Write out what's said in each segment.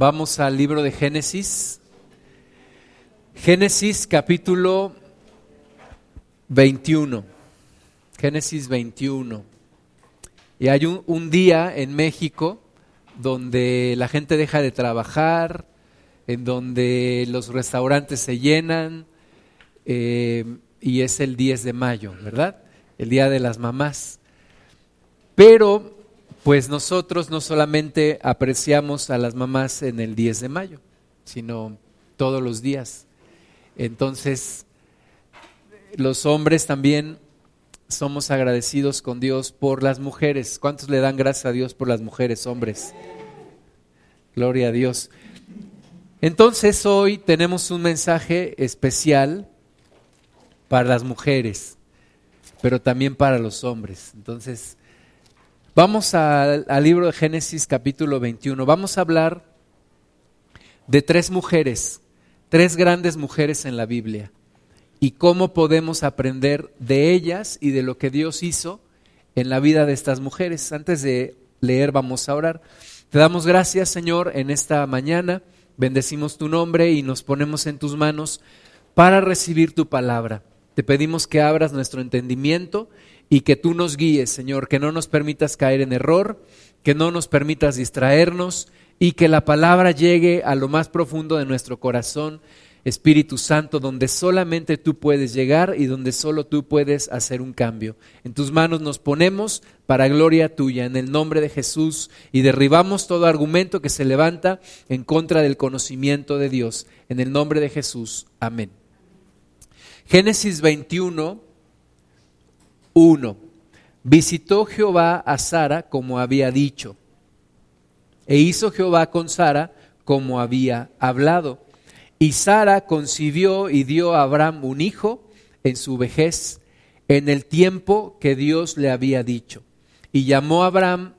Vamos al libro de Génesis. Génesis capítulo 21. Génesis 21. Y hay un, día en México donde la gente deja de trabajar, en donde los restaurantes se llenan, eh, y es el 10 de mayo, ¿verdad? El Día de las Mamás. Pero pues nosotros no solamente apreciamos a las mamás en el 10 de mayo, sino todos los días. Entonces, los hombres también somos agradecidos con Dios por las mujeres. ¿Cuántos le dan gracias a Dios por las mujeres, hombres? Gloria a Dios. Entonces hoy tenemos un mensaje especial para las mujeres, pero también para los hombres. Entonces, Vamos al, libro de Génesis capítulo 21. Vamos a hablar de tres mujeres, tres grandes mujeres en la Biblia y cómo podemos aprender de ellas y de lo que Dios hizo en la vida de estas mujeres. Antes de leer vamos a orar. Te damos gracias Señor en esta mañana, bendecimos tu nombre y nos ponemos en tus manos para recibir tu palabra. Te pedimos que abras nuestro entendimiento y que tú nos guíes, Señor, que no nos permitas caer en error, que no nos permitas distraernos y que la palabra llegue a lo más profundo de nuestro corazón, Espíritu Santo, donde solamente tú puedes llegar y donde solo tú puedes hacer un cambio. En tus manos nos ponemos para gloria tuya, en el nombre de Jesús, y derribamos todo argumento que se levanta en contra del conocimiento de Dios. En el nombre de Jesús. Amén. Génesis 21 1. Visitó Jehová a Sara como había dicho, e hizo Jehová con Sara como había hablado. Y Sara concibió y dio a Abraham un hijo en su vejez, en el tiempo que Dios le había dicho. Y llamó a Abraham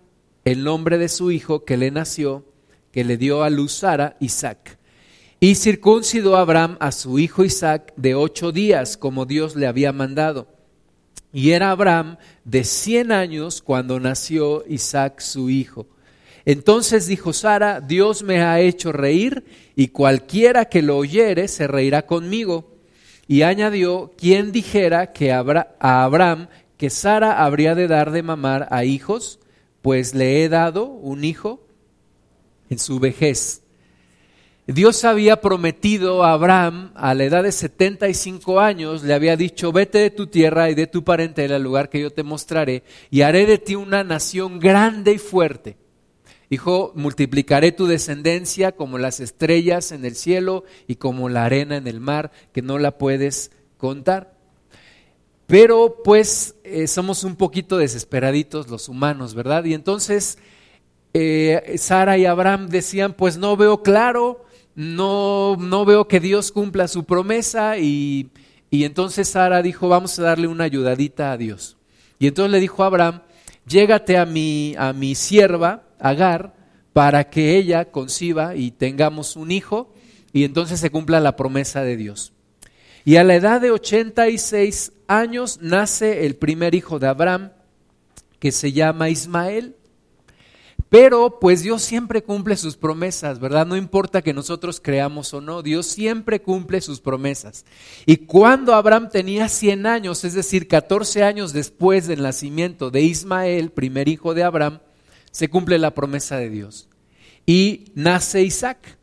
el nombre de su hijo que le nació, que le dio a luz Sara, Isaac. Y circuncidó Abraham a su hijo Isaac de ocho días, como Dios le había mandado. Y era Abraham de cien años cuando nació Isaac su hijo. Entonces dijo Sara, Dios me ha hecho reír y cualquiera que lo oyere se reirá conmigo. Y añadió, ¿quién dijera que a Abraham que Sara habría de dar de mamar a hijos? Pues le he dado un hijo en su vejez. Dios había prometido a Abraham a la edad de 75 años, le había dicho, vete de tu tierra y de tu parentela al lugar que yo te mostraré, y haré de ti una nación grande y fuerte. Dijo, multiplicaré tu descendencia como las estrellas en el cielo y como la arena en el mar, que no la puedes contar. Pero pues eh, somos un poquito desesperaditos los humanos, ¿verdad? Y entonces eh, Sara y Abraham decían, pues no veo claro, no, no veo que Dios cumpla su promesa y, y entonces Sara dijo, vamos a darle una ayudadita a Dios. Y entonces le dijo a Abraham, llégate a mi, a mi sierva, Agar, para que ella conciba y tengamos un hijo y entonces se cumpla la promesa de Dios. Y a la edad de 86 años nace el primer hijo de Abraham, que se llama Ismael. Pero pues Dios siempre cumple sus promesas, ¿verdad? No importa que nosotros creamos o no, Dios siempre cumple sus promesas. Y cuando Abraham tenía 100 años, es decir, 14 años después del nacimiento de Ismael, primer hijo de Abraham, se cumple la promesa de Dios. Y nace Isaac.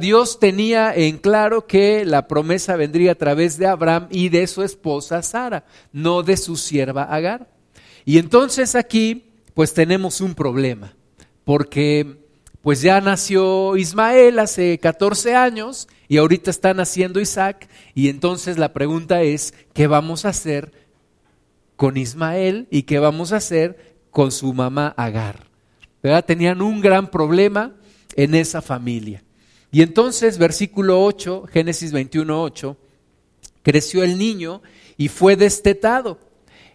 Dios tenía en claro que la promesa vendría a través de Abraham y de su esposa Sara, no de su sierva Agar. Y entonces aquí pues tenemos un problema porque pues ya nació Ismael hace 14 años y ahorita está naciendo Isaac y entonces la pregunta es, ¿qué vamos a hacer con Ismael y qué vamos a hacer con su mamá Agar? ¿Verdad? Tenían un gran problema en esa familia. Y entonces, versículo 8, Génesis 21, 8, creció el niño y fue destetado.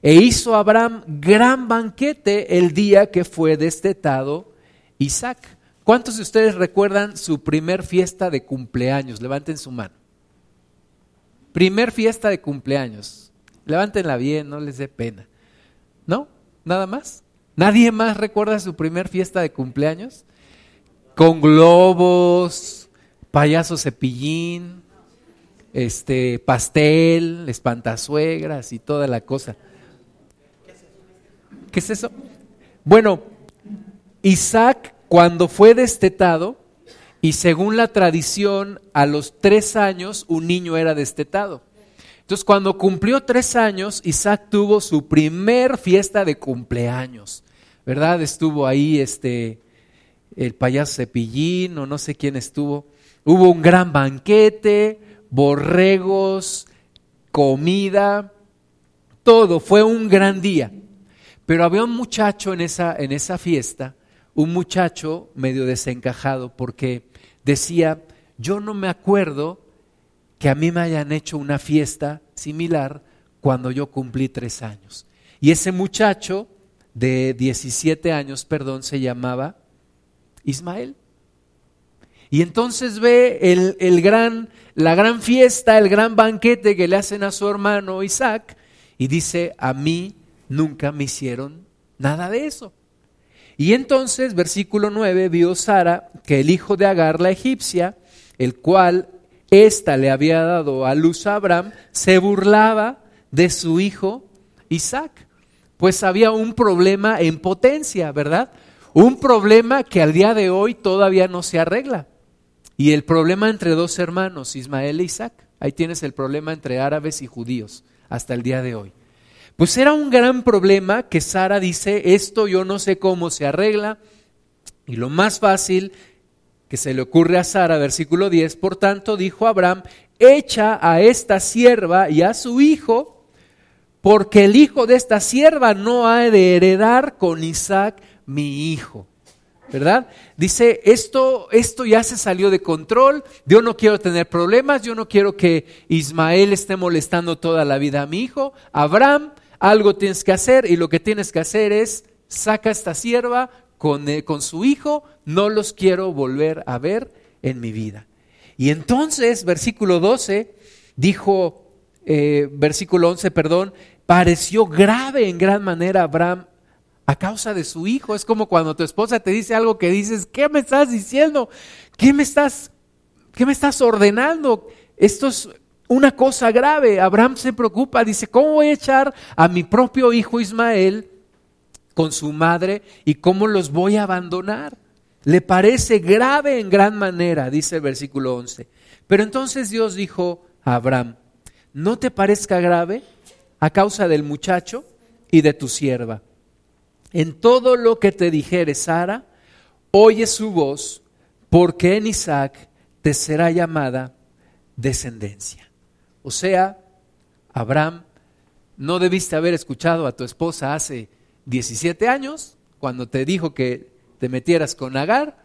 E hizo Abraham gran banquete el día que fue destetado Isaac. ¿Cuántos de ustedes recuerdan su primer fiesta de cumpleaños? Levanten su mano. Primer fiesta de cumpleaños. Levántenla bien, no les dé pena. ¿No? ¿Nada más? ¿Nadie más recuerda su primer fiesta de cumpleaños? con globos, payaso cepillín, este pastel, espantasuegras y toda la cosa. ¿Qué es eso? Bueno, Isaac cuando fue destetado, y según la tradición, a los tres años un niño era destetado. Entonces, cuando cumplió tres años, Isaac tuvo su primer fiesta de cumpleaños, ¿verdad? Estuvo ahí este, el payaso Cepillín o no sé quién estuvo. Hubo un gran banquete, borregos, comida, todo, fue un gran día. Pero había un muchacho en esa, en esa fiesta, un muchacho medio desencajado, porque decía, yo no me acuerdo que a mí me hayan hecho una fiesta similar cuando yo cumplí tres años. Y ese muchacho de 17 años, perdón, se llamaba Ismael. Y entonces ve el, el gran, la gran fiesta, el gran banquete que le hacen a su hermano Isaac y dice, a mí nunca me hicieron nada de eso. Y entonces, versículo 9, vio Sara que el hijo de Agar, la egipcia, el cual ésta le había dado a luz a Abraham, se burlaba de su hijo Isaac. Pues había un problema en potencia, ¿verdad? Un problema que al día de hoy todavía no se arregla. Y el problema entre dos hermanos, Ismael e Isaac. Ahí tienes el problema entre árabes y judíos hasta el día de hoy. Pues era un gran problema que Sara dice, esto yo no sé cómo se arregla. Y lo más fácil que se le ocurre a Sara, versículo 10, por tanto dijo Abraham, echa a esta sierva y a su hijo, porque el hijo de esta sierva no ha de heredar con Isaac mi hijo. ¿verdad? Dice, esto, esto ya se salió de control, yo no quiero tener problemas, yo no quiero que Ismael esté molestando toda la vida a mi hijo. Abraham, algo tienes que hacer y lo que tienes que hacer es, saca esta sierva con, eh, con su hijo, no los quiero volver a ver en mi vida. Y entonces, versículo 12, dijo, eh, versículo 11, perdón, pareció grave en gran manera Abraham a causa de su hijo. Es como cuando tu esposa te dice algo que dices, ¿qué me estás diciendo? ¿Qué me estás, qué me estás ordenando? Esto es una cosa grave. Abraham se preocupa, dice, ¿cómo voy a echar a mi propio hijo Ismael con su madre y cómo los voy a abandonar? Le parece grave en gran manera, dice el versículo 11. Pero entonces Dios dijo a Abraham, ¿no te parezca grave a causa del muchacho y de tu sierva? En todo lo que te dijere Sara, oye su voz, porque en Isaac te será llamada descendencia. O sea, Abraham, no debiste haber escuchado a tu esposa hace 17 años, cuando te dijo que te metieras con Agar,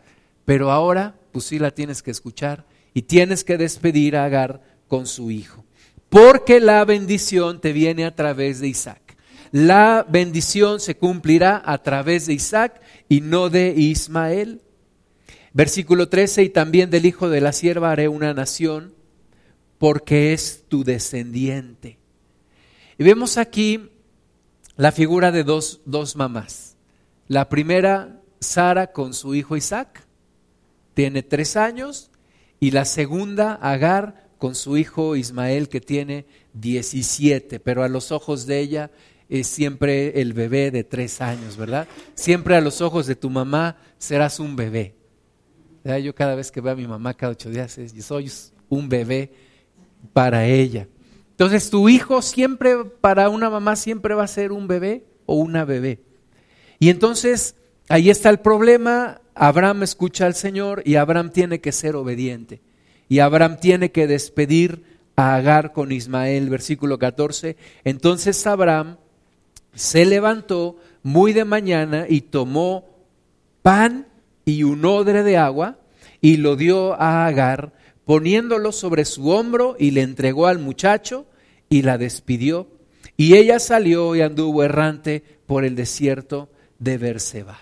pero ahora pues sí la tienes que escuchar y tienes que despedir a Agar con su hijo, porque la bendición te viene a través de Isaac la bendición se cumplirá a través de Isaac y no de Ismael. Versículo 13, y también del hijo de la sierva haré una nación, porque es tu descendiente. Y vemos aquí la figura de dos, dos mamás. La primera, Sara con su hijo Isaac, tiene tres años, y la segunda, Agar, con su hijo Ismael, que tiene 17, pero a los ojos de ella es siempre el bebé de tres años, ¿verdad? Siempre a los ojos de tu mamá serás un bebé. Yo cada vez que veo a mi mamá cada ocho días, yo soy un bebé para ella. Entonces tu hijo siempre, para una mamá, siempre va a ser un bebé o una bebé. Y entonces ahí está el problema. Abraham escucha al Señor y Abraham tiene que ser obediente. Y Abraham tiene que despedir a Agar con Ismael, versículo 14. Entonces Abraham se levantó muy de mañana y tomó pan y un odre de agua y lo dio a Agar, poniéndolo sobre su hombro y le entregó al muchacho y la despidió. Y ella salió y anduvo errante por el desierto de Berseba.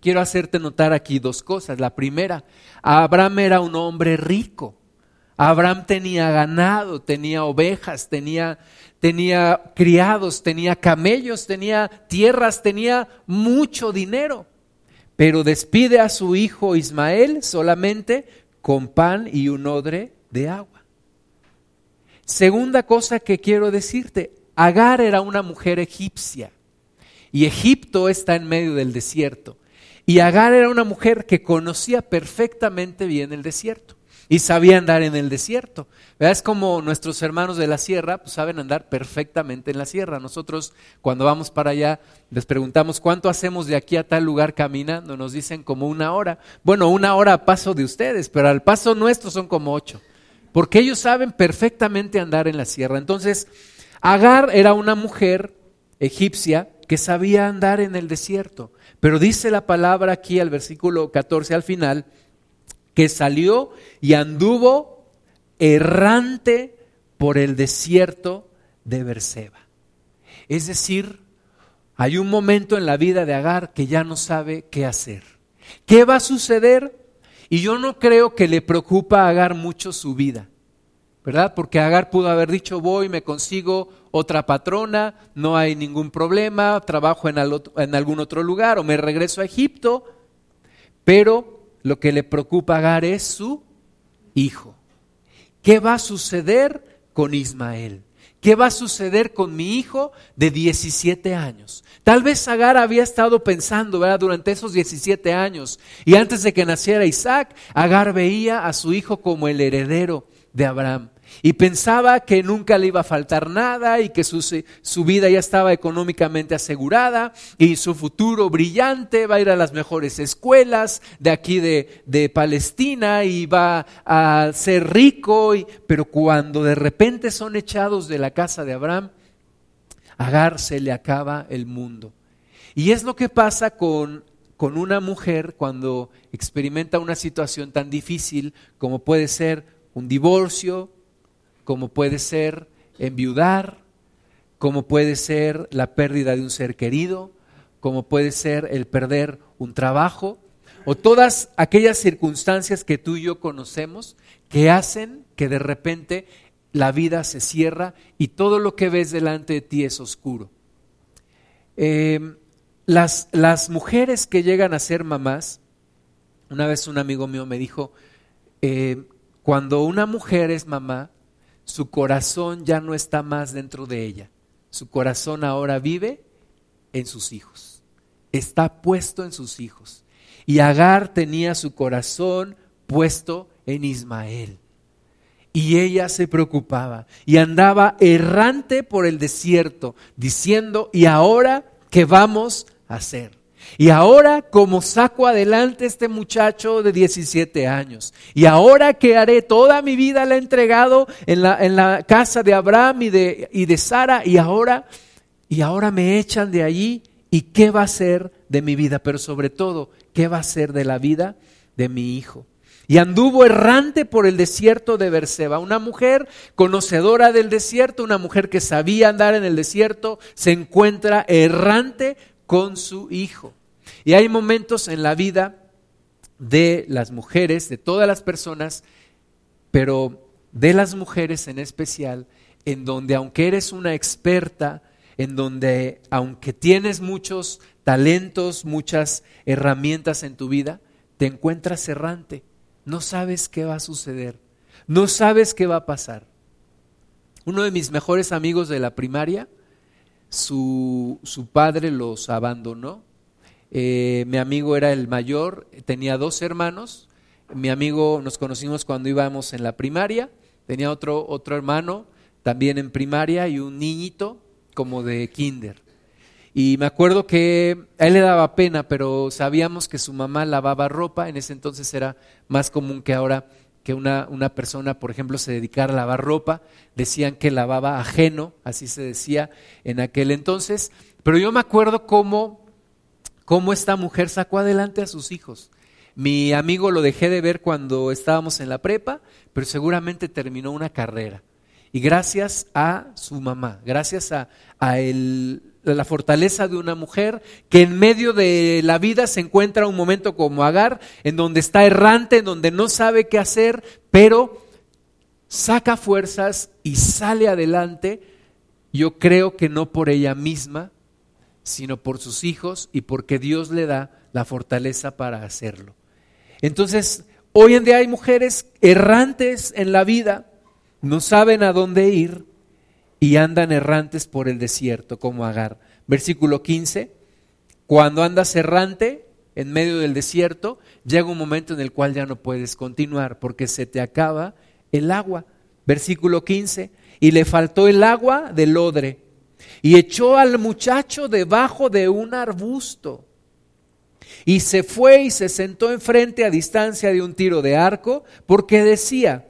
Quiero hacerte notar aquí dos cosas. La primera, Abraham era un hombre rico. Abraham tenía ganado, tenía ovejas, tenía tenía criados, tenía camellos, tenía tierras, tenía mucho dinero. pero despide a su hijo Ismael solamente con pan y un odre de agua. Segunda cosa que quiero decirte, Agar era una mujer egipcia y Egipto está en medio del desierto. Y Agar era una mujer que conocía perfectamente bien el desierto y sabía andar en el desierto. Es como nuestros hermanos de la sierra pues, saben andar perfectamente en la sierra. Nosotros cuando vamos para allá les preguntamos cuánto hacemos de aquí a tal lugar caminando. Nos dicen como una hora. Bueno, una hora a paso de ustedes, pero al paso nuestro son como ocho. Porque ellos saben perfectamente andar en la sierra. Entonces, Agar era una mujer egipcia que sabía andar en el desierto. Pero dice la palabra aquí al versículo 14 al final, que salió y anduvo errante por el desierto de Berseba. Es decir, hay un momento en la vida de Agar que ya no sabe qué hacer. ¿Qué va a suceder? Y yo no creo que le preocupa a Agar mucho su vida, ¿verdad? Porque Agar pudo haber dicho, voy, me consigo otra patrona, no hay ningún problema, trabajo en, en algún otro lugar o me regreso a Egipto, pero lo que le preocupa a Agar es su hijo. ¿Qué va a suceder con Ismael? ¿Qué va a suceder con mi hijo de 17 años? Tal vez Agar había estado pensando ¿verdad? durante esos 17 años y antes de que naciera Isaac, Agar veía a su hijo como el heredero de Abraham y pensaba que nunca le iba a faltar nada y que su, su, vida ya estaba económicamente asegurada y su futuro brillante, va a ir a las mejores escuelas de aquí de, de Palestina y va a ser rico, y, pero cuando de repente son echados de la casa de Abraham, Agar se le acaba el mundo. Y es lo que pasa con, con una mujer cuando experimenta una situación tan difícil como puede ser un divorcio, como puede ser enviudar, como puede ser la pérdida de un ser querido, como puede ser el perder un trabajo, o todas aquellas circunstancias que tú y yo conocemos que hacen que de repente la vida se cierra y todo lo que ves delante de ti es oscuro. Em, las, las, mujeres que llegan a ser mamás, una vez un amigo mío me dijo, eh, cuando una mujer es mamá, su corazón ya no está más dentro de ella. Su corazón ahora vive en sus hijos. Está puesto en sus hijos. Y Agar tenía su corazón puesto en Ismael. Y ella se preocupaba y andaba errante por el desierto, diciendo, ¿y ahora qué vamos a hacer? Y ahora, como saco adelante este muchacho de 17 años? Y ahora que haré toda mi vida la he entregado en la, en la casa de Abraham y de, y de Sara. Y ahora, y ahora me echan de allí. ¿Y qué va a ser de mi vida? Pero sobre todo, ¿qué va a ser de la vida de mi hijo? Y anduvo errante por el desierto de Berseba. Una mujer conocedora del desierto, una mujer que sabía andar en el desierto, se encuentra errante con su hijo. Y hay momentos en la vida de las mujeres, de todas las personas, pero de las mujeres en especial, en donde aunque eres una experta, en donde aunque tienes muchos talentos, muchas herramientas en tu vida, te encuentras errante, no sabes qué va a suceder, no sabes qué va a pasar. Uno de mis mejores amigos de la primaria, su, su padre los abandonó eh, mi amigo era el mayor, tenía dos hermanos. Mi amigo nos conocimos cuando íbamos en la primaria. Tenía otro, otro hermano también en primaria y un niñito como de kinder. Y me acuerdo que a él le daba pena, pero sabíamos que su mamá lavaba ropa. En ese entonces era más común que ahora que una, una, persona, por ejemplo, se dedicara a lavar ropa. Decían que lavaba ajeno, así se decía en aquel entonces. Pero yo me acuerdo cómo cómo esta mujer sacó adelante a sus hijos. Mi amigo lo dejé de ver cuando estábamos en la prepa, pero seguramente terminó una carrera. Y gracias a su mamá, gracias a, la fortaleza de una mujer que en medio de la vida se encuentra un momento como Agar, en donde está errante, en donde no sabe qué hacer, pero saca fuerzas y sale adelante, yo creo que no por ella misma, sino por sus hijos y porque Dios le da la fortaleza para hacerlo. Entonces, hoy en día hay mujeres errantes en la vida, no saben a dónde ir y andan errantes por el desierto, como Agar. Versículo 15, cuando andas errante en medio del desierto, llega un momento en el cual ya no puedes continuar porque se te acaba el agua. Versículo 15, y le faltó el agua del odre y echó al muchacho debajo de un arbusto. Y se fue y se sentó enfrente a distancia de un tiro de arco, porque decía,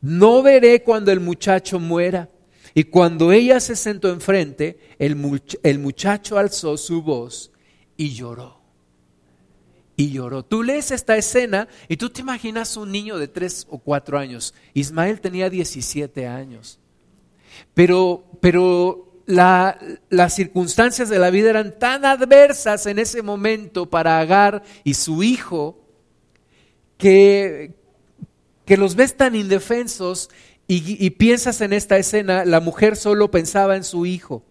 no veré cuando el muchacho muera. Y cuando ella se sentó enfrente, el, el muchacho alzó su voz y lloró. Y lloró. Tú lees esta escena y tú te imaginas un niño de tres o cuatro años. Ismael tenía 17 años. Pero, pero las circunstancias de la vida eran tan adversas en ese momento para Agar y su hijo que, que los ves tan indefensos y, y, piensas en esta escena, la mujer solo pensaba en su hijo.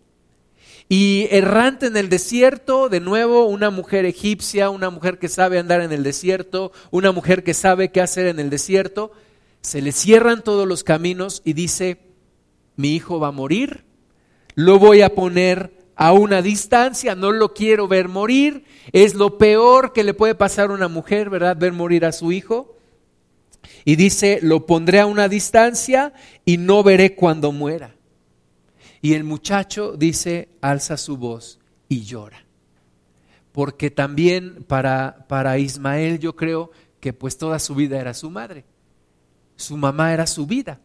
Y errante en el desierto, de nuevo, una mujer egipcia, una mujer que sabe andar en el desierto, una mujer que sabe qué hacer en el desierto, se le cierran todos los caminos y dice, mi hijo va a morir, lo voy a poner a una distancia, no lo quiero ver morir, es lo peor que le puede pasar a una mujer, ¿verdad? Ver morir a su hijo. Y dice, lo pondré a una distancia y no veré cuando muera. Y el muchacho dice, alza su voz y llora. Porque también para, para Ismael yo creo que pues toda su vida era su madre. Su mamá era su vida.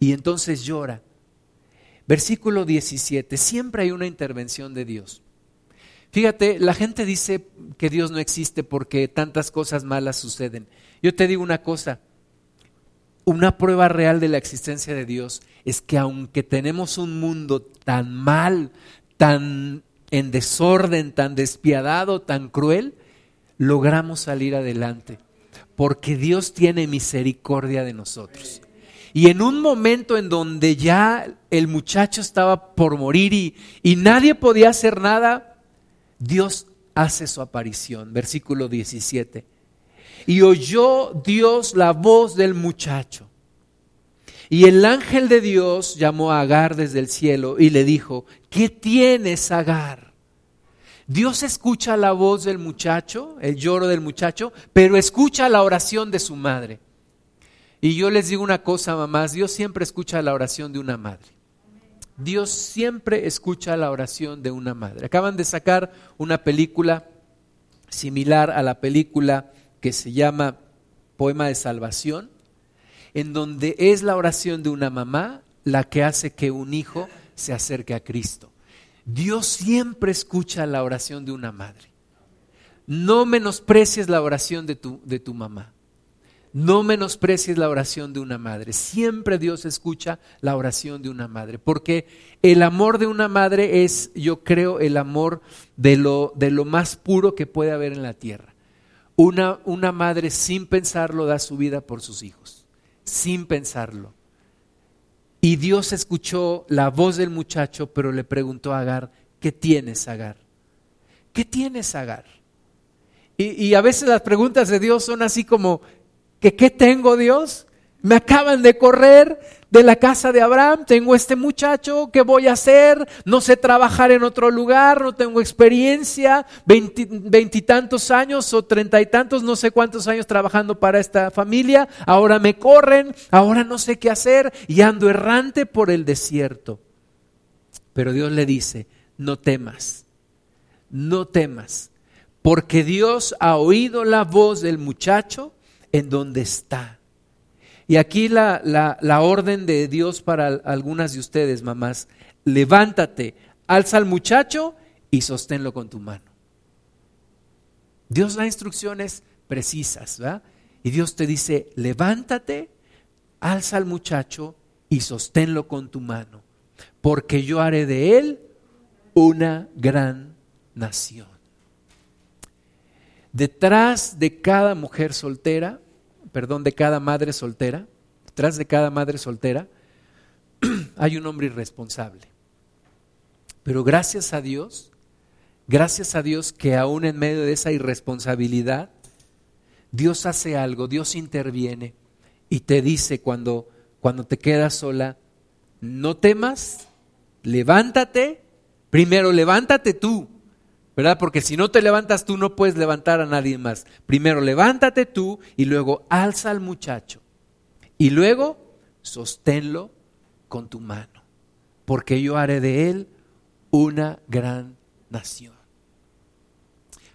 Y entonces llora. Versículo 17, siempre hay una intervención de Dios. Fíjate, la gente dice que Dios no existe porque tantas cosas malas suceden. Yo te digo una cosa, una prueba real de la existencia de Dios es que aunque tenemos un mundo tan mal, tan en desorden, tan despiadado, tan cruel, logramos salir adelante, porque Dios tiene misericordia de nosotros. Y en un momento en donde ya el muchacho estaba por morir y, y nadie podía hacer nada, Dios hace su aparición. Versículo 17. Y oyó Dios la voz del muchacho. Y el ángel de Dios llamó a Agar desde el cielo y le dijo, ¿qué tienes, Agar? Dios escucha la voz del muchacho, el lloro del muchacho, pero escucha la oración de su madre. Y yo les digo una cosa, mamás, Dios siempre escucha la oración de una madre. Dios siempre escucha la oración de una madre. Acaban de sacar una película similar a la película que se llama Poema de Salvación, en donde es la oración de una mamá la que hace que un hijo se acerque a Cristo. Dios siempre escucha la oración de una madre. No menosprecies la oración de tu, de tu mamá. No menosprecies la oración de una madre. Siempre Dios escucha la oración de una madre, porque el amor de una madre es, yo creo, el amor de lo, de lo más puro que puede haber en la tierra. Una, una madre sin pensarlo da su vida por sus hijos, sin pensarlo. Y Dios escuchó la voz del muchacho, pero le preguntó a Agar, ¿qué tienes, Agar? ¿Qué tienes, Agar? Y, y a veces las preguntas de Dios son así como, ¿Que qué tengo Dios? Me acaban de correr de la casa de Abraham, tengo este muchacho, ¿qué voy a hacer? No sé trabajar en otro lugar, no tengo experiencia, veintitantos años o treinta y tantos, no sé cuántos años trabajando para esta familia, ahora me corren, ahora no sé qué hacer y ando errante por el desierto. Pero Dios le dice, no temas, no temas, porque Dios ha oído la voz del muchacho en donde está. Y aquí la, la, orden de Dios para algunas de ustedes, mamás, levántate, alza al muchacho y sosténlo con tu mano. Dios da instrucciones precisas, ¿verdad? Y Dios te dice, levántate, alza al muchacho y sosténlo con tu mano, porque yo haré de él una gran nación. Detrás de cada mujer soltera perdón, de cada madre soltera, detrás de cada madre soltera, hay un hombre irresponsable. Pero gracias a Dios, gracias a Dios que aún en medio de esa irresponsabilidad, Dios hace algo, Dios interviene y te dice cuando, cuando te quedas sola, no temas, levántate, primero levántate tú, ¿verdad? Porque si no te levantas tú no puedes levantar a nadie más. Primero levántate tú y luego alza al muchacho y luego sosténlo con tu mano, porque yo haré de él una gran nación.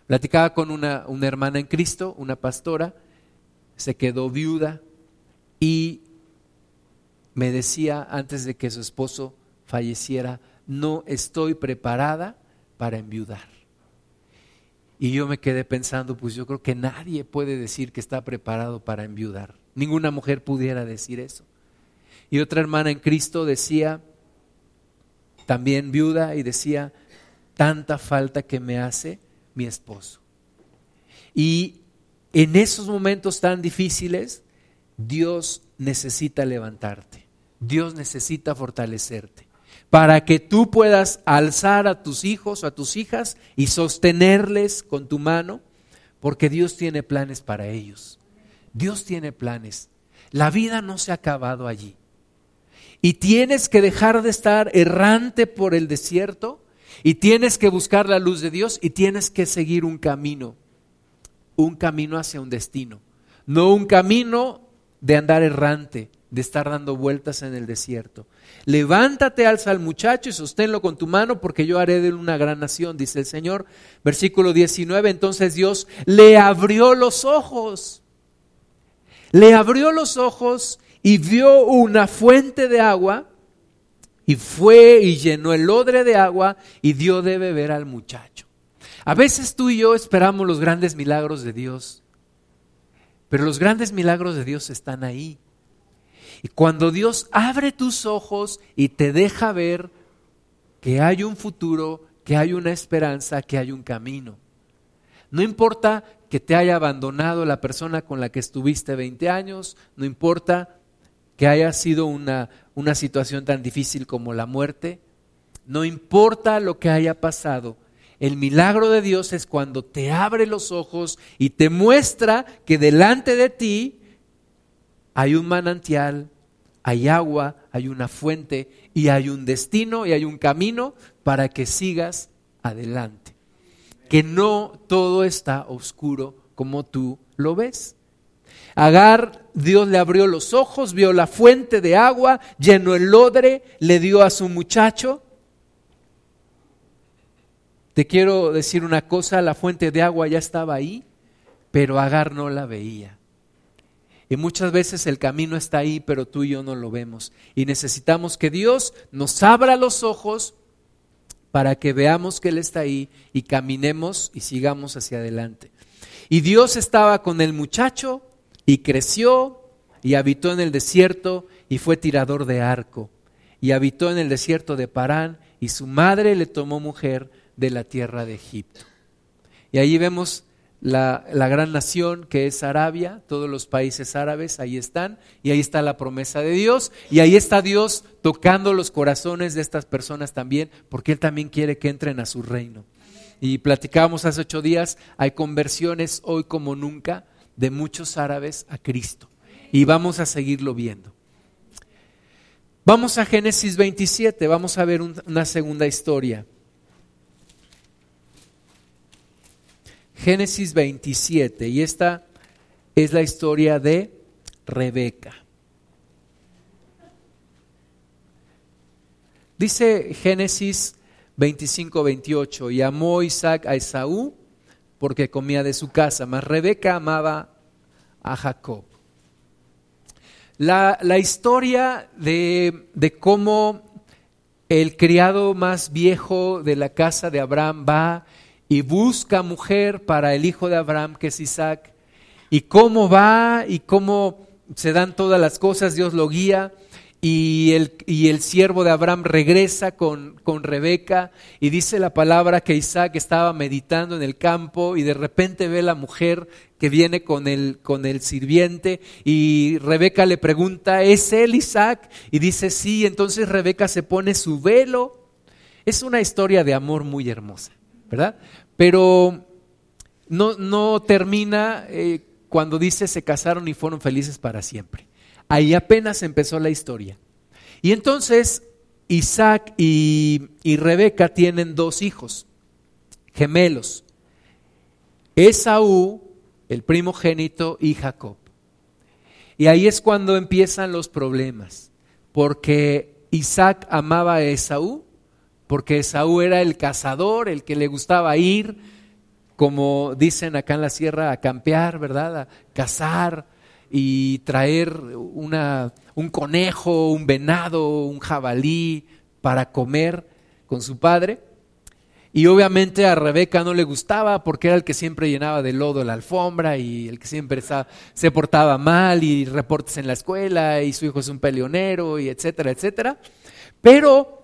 Platicaba con una, una hermana en Cristo, una pastora, se quedó viuda y me decía antes de que su esposo falleciera, no estoy preparada para enviudar. Y yo me quedé pensando, pues yo creo que nadie puede decir que está preparado para enviudar. Ninguna mujer pudiera decir eso. Y otra hermana en Cristo decía, también viuda, y decía, tanta falta que me hace mi esposo. Y en esos momentos tan difíciles, Dios necesita levantarte, Dios necesita fortalecerte, para que tú puedas alzar a tus hijos o a tus hijas y sostenerles con tu mano, porque Dios tiene planes para ellos. Dios tiene planes. La vida no se ha acabado allí. Y tienes que dejar de estar errante por el desierto y tienes que buscar la luz de Dios y tienes que seguir un camino, un camino hacia un destino, no un camino de andar errante, de estar dando vueltas en el desierto. Levántate, alza al muchacho y sosténlo con tu mano porque yo haré de él una gran nación, dice el Señor. Versículo 19, entonces Dios le abrió los ojos, le abrió los ojos y vio una fuente de agua y fue y llenó el odre de agua y dio de beber al muchacho. A veces tú y yo esperamos los grandes milagros de Dios, pero los grandes milagros de Dios están ahí. Y cuando Dios abre tus ojos y te deja ver que hay un futuro, que hay una esperanza, que hay un camino. No importa que te haya abandonado la persona con la que estuviste 20 años, no importa que haya sido una, una situación tan difícil como la muerte, no importa lo que haya pasado, el milagro de Dios es cuando te abre los ojos y te muestra que delante de ti hay un manantial, hay agua, hay una fuente y hay un destino y hay un camino para que sigas adelante. Que no todo está oscuro como tú lo ves. Agar, Dios le abrió los ojos, vio la fuente de agua, llenó el odre, le dio a su muchacho. Te quiero decir una cosa, la fuente de agua ya estaba ahí, pero Agar no la veía. Y muchas veces el camino está ahí, pero tú y yo no lo vemos. Y necesitamos que Dios nos abra los ojos para que veamos que Él está ahí y caminemos y sigamos hacia adelante. Y Dios estaba con el muchacho y creció y habitó en el desierto y fue tirador de arco. Y habitó en el desierto de Parán y su madre le tomó mujer de la tierra de Egipto. Y allí vemos la, la, gran nación que es Arabia, todos los países árabes, ahí están, y ahí está la promesa de Dios, y ahí está Dios tocando los corazones de estas personas también, porque Él también quiere que entren a su reino. Y platicábamos hace ocho días, hay conversiones hoy como nunca, de muchos árabes a Cristo. Y vamos a seguirlo viendo. Vamos a Génesis 27, vamos a ver una segunda historia. Génesis 27, y esta es la historia de Rebeca. Dice Génesis 25, 28, y amó Isaac a Esaú porque comía de su casa, mas Rebeca amaba a Jacob. La, historia de, de cómo el criado más viejo de la casa de Abraham va y busca mujer para el hijo de Abraham, que es Isaac, y cómo va y cómo se dan todas las cosas, Dios lo guía y el, y el siervo de Abraham regresa con, con, Rebeca y dice la palabra que Isaac estaba meditando en el campo y de repente ve la mujer que viene con el, con el sirviente y Rebeca le pregunta, ¿es él Isaac? Y dice, sí, entonces Rebeca se pone su velo. Es una historia de amor muy hermosa. ¿verdad? Pero no, no termina eh, cuando dice se casaron y fueron felices para siempre. Ahí apenas empezó la historia. Y entonces Isaac y, y Rebeca tienen dos hijos, gemelos. Esaú, el primogénito, y Jacob. Y ahí es cuando empiezan los problemas, porque Isaac amaba a Esaú, porque Esaú era el cazador, el que le gustaba ir, como dicen acá en la sierra, a campear, ¿verdad? A cazar y traer una, un conejo, un venado, un jabalí para comer con su padre. Y obviamente a Rebeca no le gustaba porque era el que siempre llenaba de lodo la alfombra y el que siempre se portaba mal y reportes en la escuela y su hijo es un peleonero y etcétera, etcétera. Pero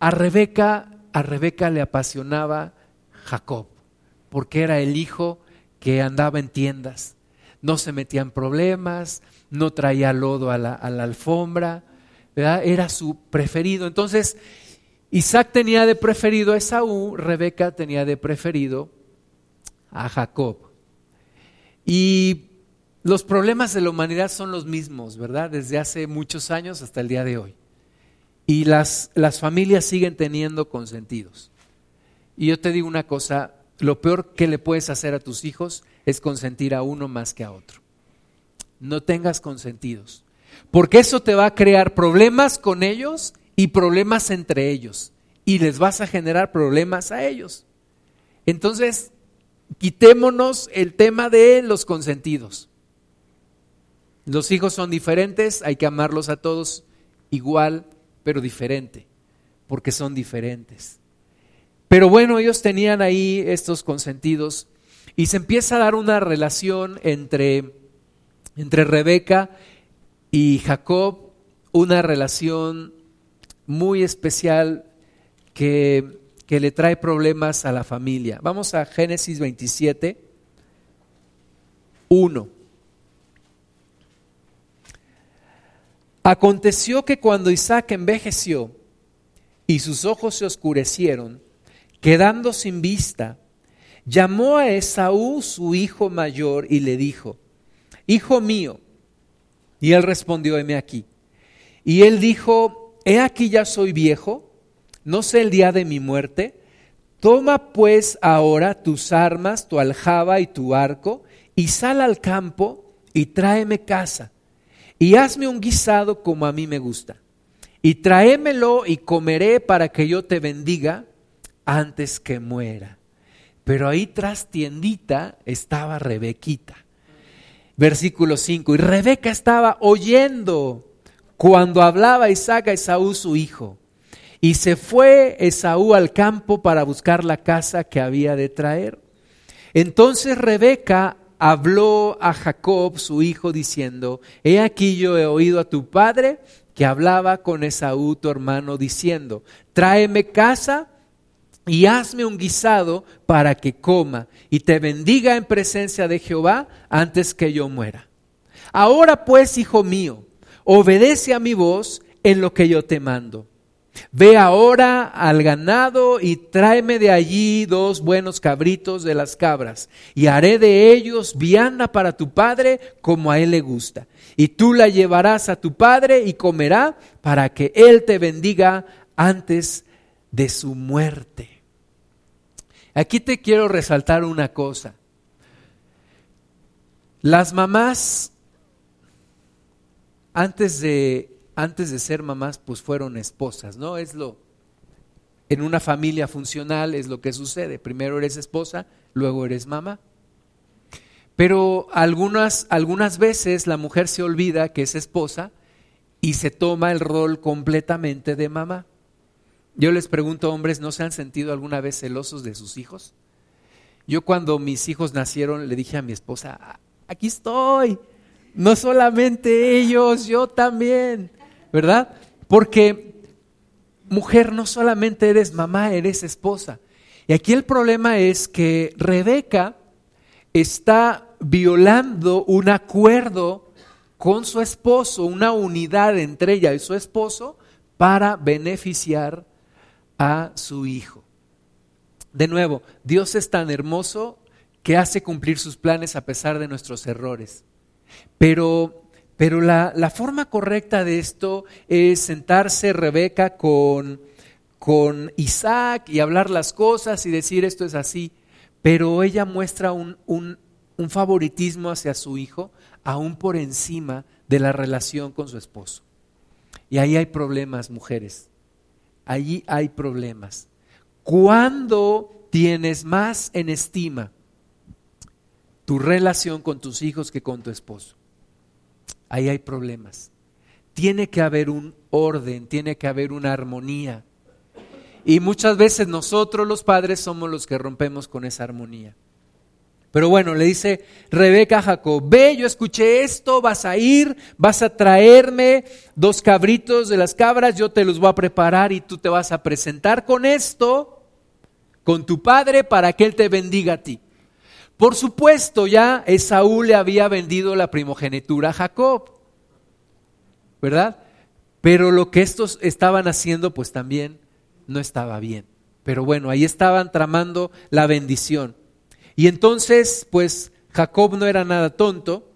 a Rebeca, a Rebeca le apasionaba Jacob porque era el hijo que andaba en tiendas, no se metía en problemas, no traía lodo a la, alfombra, era su preferido. Entonces, Isaac tenía de preferido a Esaú, Rebeca tenía de preferido a Jacob. Y los problemas de la humanidad son los mismos, ¿verdad? Desde hace muchos años hasta el día de hoy. Y las, las familias siguen teniendo consentidos. Y yo te digo una cosa, lo peor que le puedes hacer a tus hijos es consentir a uno más que a otro. No tengas consentidos, porque eso te va a crear problemas con ellos y problemas entre ellos y les vas a generar problemas a ellos. Entonces, quitémonos el tema de los consentidos. Los hijos son diferentes, hay que amarlos a todos igual, pero diferente, porque son diferentes. Pero bueno, ellos tenían ahí estos consentidos y se empieza a dar una relación entre, entre Rebeca y Jacob, una relación muy especial que, que le trae problemas a la familia. Vamos a Génesis 27, 1. Aconteció que cuando Isaac envejeció y sus ojos se oscurecieron, quedando sin vista, llamó a Esaú su hijo mayor y le dijo, Hijo mío. Y él respondió, heme aquí. Y él dijo, He aquí ya soy viejo, no sé el día de mi muerte. Toma pues ahora tus armas, tu aljaba y tu arco, y sal al campo y tráeme casa, y hazme un guisado como a mí me gusta, y tráemelo y comeré para que yo te bendiga antes que muera. Pero ahí tras tiendita estaba Rebequita. Versículo 5. Y Rebeca estaba oyendo cuando hablaba Isaac a Esaú su hijo. Y se fue Esaú al campo para buscar la casa que había de traer. Entonces Rebeca habló a Jacob, su hijo, diciendo, He aquí yo he oído a tu padre que hablaba con Esaú, tu hermano, diciendo, Tráeme casa y hazme un guisado para que coma y te bendiga en presencia de Jehová antes que yo muera. Ahora pues, hijo mío, obedece a mi voz en lo que yo te mando. Ve ahora al ganado y tráeme de allí dos buenos cabritos de las cabras, y haré de ellos vianda para tu padre como a él le gusta. Y tú la llevarás a tu padre y comerá para que él te bendiga antes de su muerte. Aquí te quiero resaltar una cosa. Las mamás antes de, antes de ser mamás, pues fueron esposas, ¿no? Es lo, en una familia funcional es lo que sucede. Primero eres esposa, luego eres mamá. Pero algunas, algunas veces la mujer se olvida que es esposa y se toma el rol completamente de mamá. Yo les pregunto, hombres, ¿no se han sentido alguna vez celosos de sus hijos? Yo cuando mis hijos nacieron le dije a mi esposa, aquí estoy, no solamente ellos, yo también, ¿verdad? Porque mujer, no solamente eres mamá, eres esposa. Y aquí el problema es que Rebeca está violando un acuerdo con su esposo, una unidad entre ella y su esposo para beneficiar a su hijo. De nuevo, Dios es tan hermoso que hace cumplir sus planes a pesar de nuestros errores. Pero, pero la, la forma correcta de esto es sentarse Rebeca con, con Isaac y hablar las cosas y decir esto es así. Pero ella muestra un, un, un favoritismo hacia su hijo aún por encima de la relación con su esposo. Y ahí hay problemas, mujeres. Allí hay problemas. Cuando tienes más en estima tu relación con tus hijos que con tu esposo? Ahí hay problemas. Tiene que haber un orden, tiene que haber una armonía. Y muchas veces nosotros los padres somos los que rompemos con esa armonía. Pero bueno, le dice Rebeca a Jacob, ve, yo escuché esto, vas a ir, vas a traerme dos cabritos de las cabras, yo te los voy a preparar y tú te vas a presentar con esto, con tu padre, para que él te bendiga a ti. Por supuesto, ya Esaú le había vendido la primogenitura a Jacob, ¿verdad? Pero lo que estos estaban haciendo, pues también no estaba bien. Pero bueno, ahí estaban tramando la bendición. Y entonces, pues Jacob no era nada tonto,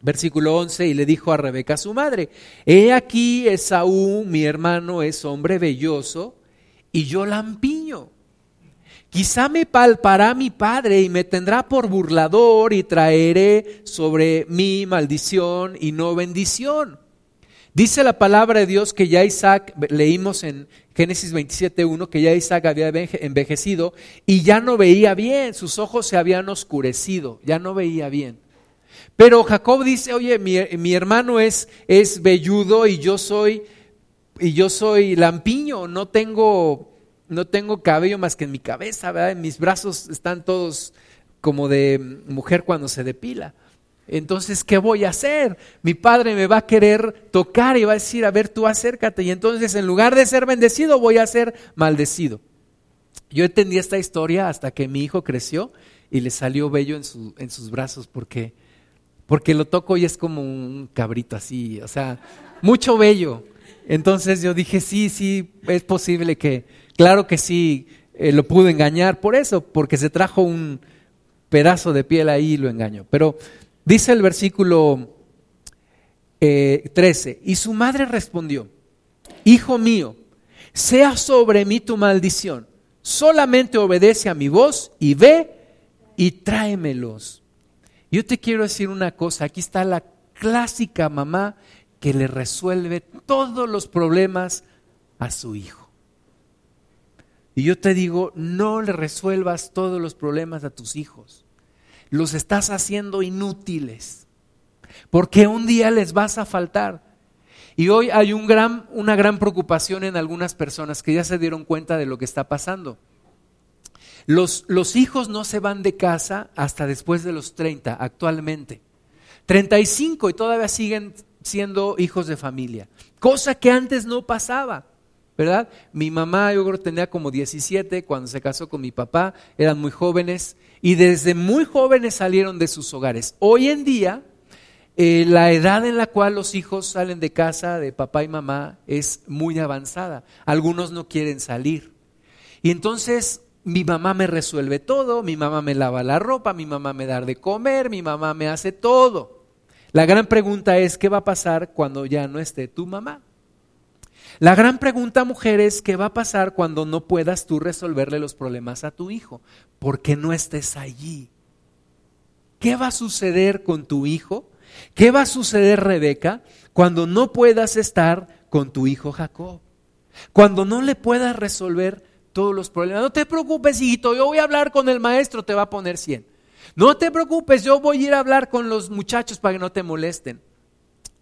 versículo 11, y le dijo a Rebeca su madre, he aquí Esaú, mi hermano, es hombre velloso, y yo lampiño. Quizá me palpará mi padre y me tendrá por burlador y traeré sobre mí maldición y no bendición. Dice la palabra de Dios que ya Isaac, leímos en Génesis 27.1, que ya Isaac había envejecido y ya no veía bien, sus ojos se habían oscurecido, ya no veía bien. Pero Jacob dice, oye, mi, hermano es, es velludo y yo soy, y yo soy lampiño, no tengo, no tengo cabello más que en mi cabeza, ¿verdad? mis brazos están todos como de mujer cuando se depila. Entonces, ¿qué voy a hacer? Mi padre me va a querer tocar y va a decir, a ver, tú acércate. Y entonces, en lugar de ser bendecido, voy a ser maldecido. Yo entendí esta historia hasta que mi hijo creció y le salió bello en, en sus brazos porque, porque lo toco y es como un cabrito así, o sea, mucho bello. Entonces yo dije, sí, sí, es posible que, claro que sí, eh, lo pudo engañar por eso, porque se trajo un pedazo de piel ahí y lo engañó. Pero Dice el versículo 13, eh, y su madre respondió, Hijo mío, sea sobre mí tu maldición, solamente obedece a mi voz y ve y tráemelos. Yo te quiero decir una cosa, aquí está la clásica mamá que le resuelve todos los problemas a su hijo. Y yo te digo, no le resuelvas todos los problemas a tus hijos los estás haciendo inútiles, porque un día les vas a faltar. Y hoy hay un gran, una gran preocupación en algunas personas que ya se dieron cuenta de lo que está pasando. Los, los hijos no se van de casa hasta después de los 30 actualmente. 35 y todavía siguen siendo hijos de familia, cosa que antes no pasaba. ¿Verdad? Mi mamá, yo creo tenía como 17 cuando se casó con mi papá, eran muy jóvenes y desde muy jóvenes salieron de sus hogares. Hoy en día, eh, la edad en la cual los hijos salen de casa de papá y mamá es muy avanzada. Algunos no quieren salir. Y entonces mi mamá me resuelve todo, mi mamá me lava la ropa, mi mamá me da de comer, mi mamá me hace todo. La gran pregunta es, ¿qué va a pasar cuando ya no esté tu mamá? La gran pregunta, mujer, es qué va a pasar cuando no puedas tú resolverle los problemas a tu hijo, porque no estés allí. ¿Qué va a suceder con tu hijo? ¿Qué va a suceder, Rebeca, cuando no puedas estar con tu hijo Jacob? Cuando no le puedas resolver todos los problemas. No te preocupes, hijito, yo voy a hablar con el maestro, te va a poner 100. No te preocupes, yo voy a ir a hablar con los muchachos para que no te molesten.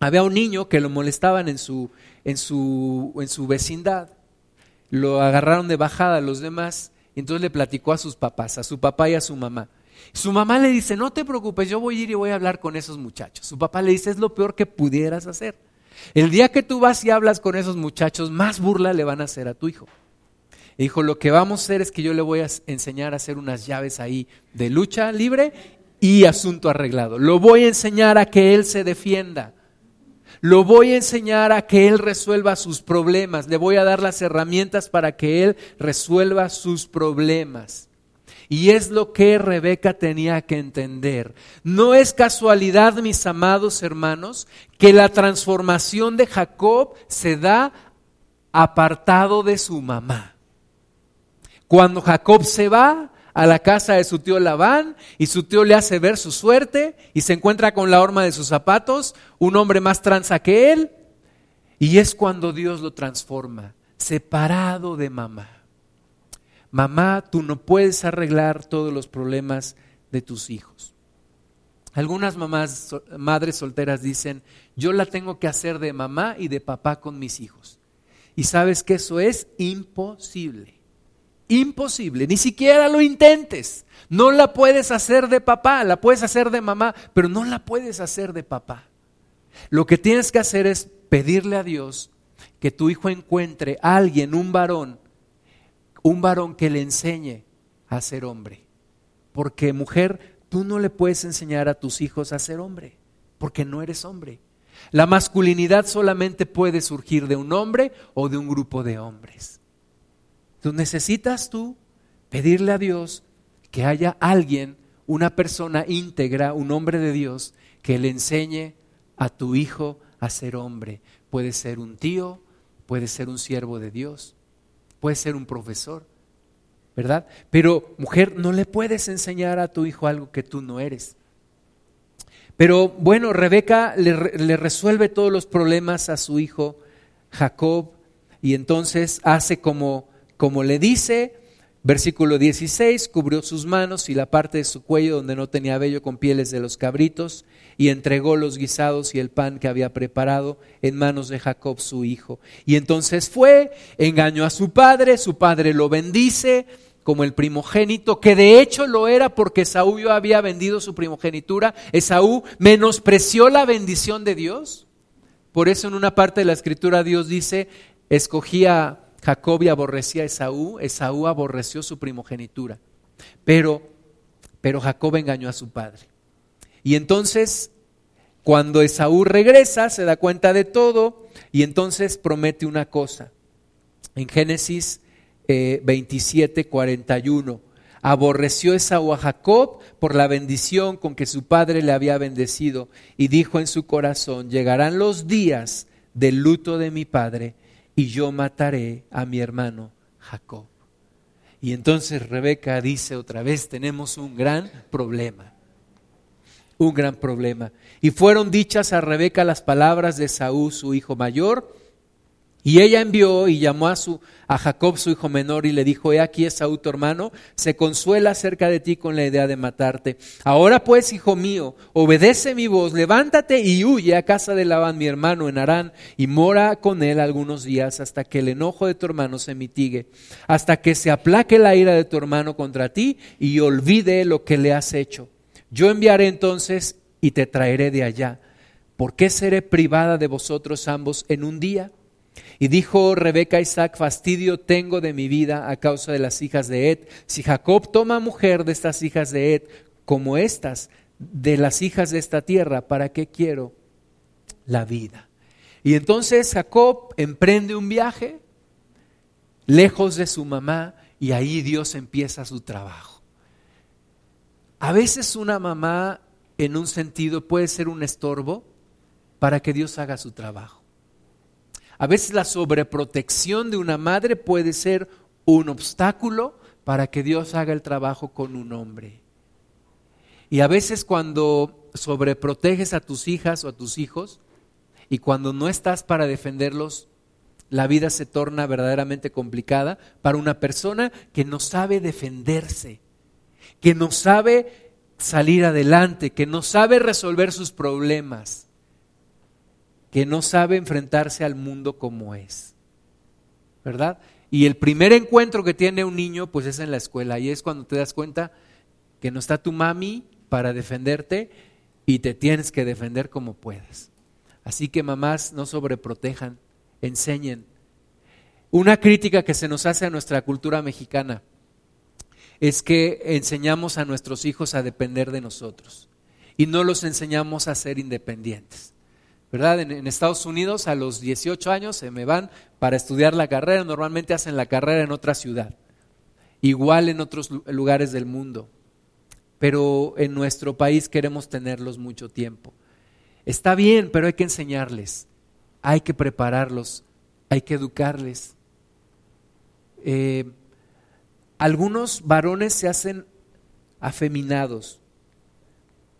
Había un niño que lo molestaban en su, en su, en su vecindad. Lo agarraron de bajada los demás y entonces le platicó a sus papás, a su papá y a su mamá. Su mamá le dice, no te preocupes, yo voy a ir y voy a hablar con esos muchachos. Su papá le dice, es lo peor que pudieras hacer. El día que tú vas y hablas con esos muchachos, más burla le van a hacer a tu hijo. Y dijo, lo que vamos a hacer es que yo le voy a enseñar a hacer unas llaves ahí de lucha libre y asunto arreglado. Lo voy a enseñar a que él se defienda. Lo voy a enseñar a que Él resuelva sus problemas. Le voy a dar las herramientas para que Él resuelva sus problemas. Y es lo que Rebeca tenía que entender. No es casualidad, mis amados hermanos, que la transformación de Jacob se da apartado de su mamá. Cuando Jacob se va a la casa de su tío Labán y su tío le hace ver su suerte y se encuentra con la horma de sus zapatos, un hombre más tranza que él, y es cuando Dios lo transforma, separado de mamá. Mamá, tú no puedes arreglar todos los problemas de tus hijos. Algunas mamás, madres solteras dicen, yo la tengo que hacer de mamá y de papá con mis hijos. Y sabes que eso es imposible. Imposible. Ni siquiera lo intentes. No la puedes hacer de papá, la puedes hacer de mamá, pero no la puedes hacer de papá. Lo que tienes que hacer es pedirle a Dios que tu hijo encuentre a alguien, un varón, un varón que le enseñe a ser hombre. Porque mujer, tú no le puedes enseñar a tus hijos a ser hombre, porque no eres hombre. La masculinidad solamente puede surgir de un hombre o de un grupo de hombres. Tú necesitas tú pedirle a Dios que haya alguien, una persona íntegra, un hombre de Dios, que le enseñe a tu hijo a ser hombre. Puede ser un tío, puede ser un siervo de Dios, puede ser un profesor, ¿verdad? Pero mujer, no le puedes enseñar a tu hijo algo que tú no eres. Pero bueno, Rebeca le, le, resuelve todos los problemas a su hijo Jacob y entonces hace como, como le dice, versículo 16, cubrió sus manos y la parte de su cuello donde no tenía vello con pieles de los cabritos y entregó los guisados y el pan que había preparado en manos de Jacob su hijo. Y entonces fue, engañó a su padre, su padre lo bendice como el primogénito, que de hecho lo era porque Esaú había vendido su primogenitura. Esaú menospreció la bendición de Dios. Por eso en una parte de la escritura Dios dice, escogía Jacob aborrecía a Esaú, Esaú aborreció su primogenitura. Pero, pero Jacob engañó a su padre. Y entonces, cuando Esaú regresa, se da cuenta de todo y entonces promete una cosa. En Génesis eh, 27, 41. Aborreció Esaú a Jacob por la bendición con que su padre le había bendecido y dijo en su corazón, llegarán los días del luto de mi padre y yo mataré a mi hermano Jacob. Y entonces Rebeca dice otra vez, tenemos un gran problema un gran problema. Y fueron dichas a Rebeca las palabras de Saúl, su hijo mayor, y ella envió y llamó a, su, a Jacob, su hijo menor, y le dijo, he aquí Esaú, tu hermano, se consuela acerca de ti con la idea de matarte. Ahora pues, hijo mío, obedece mi voz, levántate y huye a casa de Labán, mi hermano, en Harán, y mora con él algunos días hasta que el enojo de tu hermano se mitigue, hasta que se aplaque la ira de tu hermano contra ti y olvide lo que le has hecho. Yo enviaré entonces y te traeré de allá. ¿Por qué seré privada de vosotros ambos en un día? Y dijo Rebeca a Isaac, fastidio tengo de mi vida a causa de las hijas de Ed. Si Jacob toma mujer de estas hijas de Ed, como estas, de las hijas de esta tierra, ¿para qué quiero la vida? Y entonces Jacob emprende un viaje lejos de su mamá y ahí Dios empieza su trabajo. A veces una mamá en un sentido puede ser un estorbo para que Dios haga su trabajo. A veces la sobreprotección de una madre puede ser un obstáculo para que Dios haga el trabajo con un hombre. Y a veces cuando sobreproteges a tus hijas o a tus hijos y cuando no estás para defenderlos, la vida se torna verdaderamente complicada para una persona que no sabe defenderse que no sabe salir adelante, que no sabe resolver sus problemas, que no sabe enfrentarse al mundo como es. ¿Verdad? Y el primer encuentro que tiene un niño, pues es en la escuela. Y es cuando te das cuenta que no está tu mami para defenderte y te tienes que defender como puedas. Así que mamás no sobreprotejan, enseñen. Una crítica que se nos hace a nuestra cultura mexicana es que enseñamos a nuestros hijos a depender de nosotros y no los enseñamos a ser independientes. ¿Verdad? En, Estados Unidos a los 18 años se me van para estudiar la carrera, normalmente hacen la carrera en otra ciudad, igual en otros lugares del mundo, pero en nuestro país queremos tenerlos mucho tiempo. Está bien, pero hay que enseñarles, hay que prepararlos, hay que educarles. Eh, algunos varones se hacen afeminados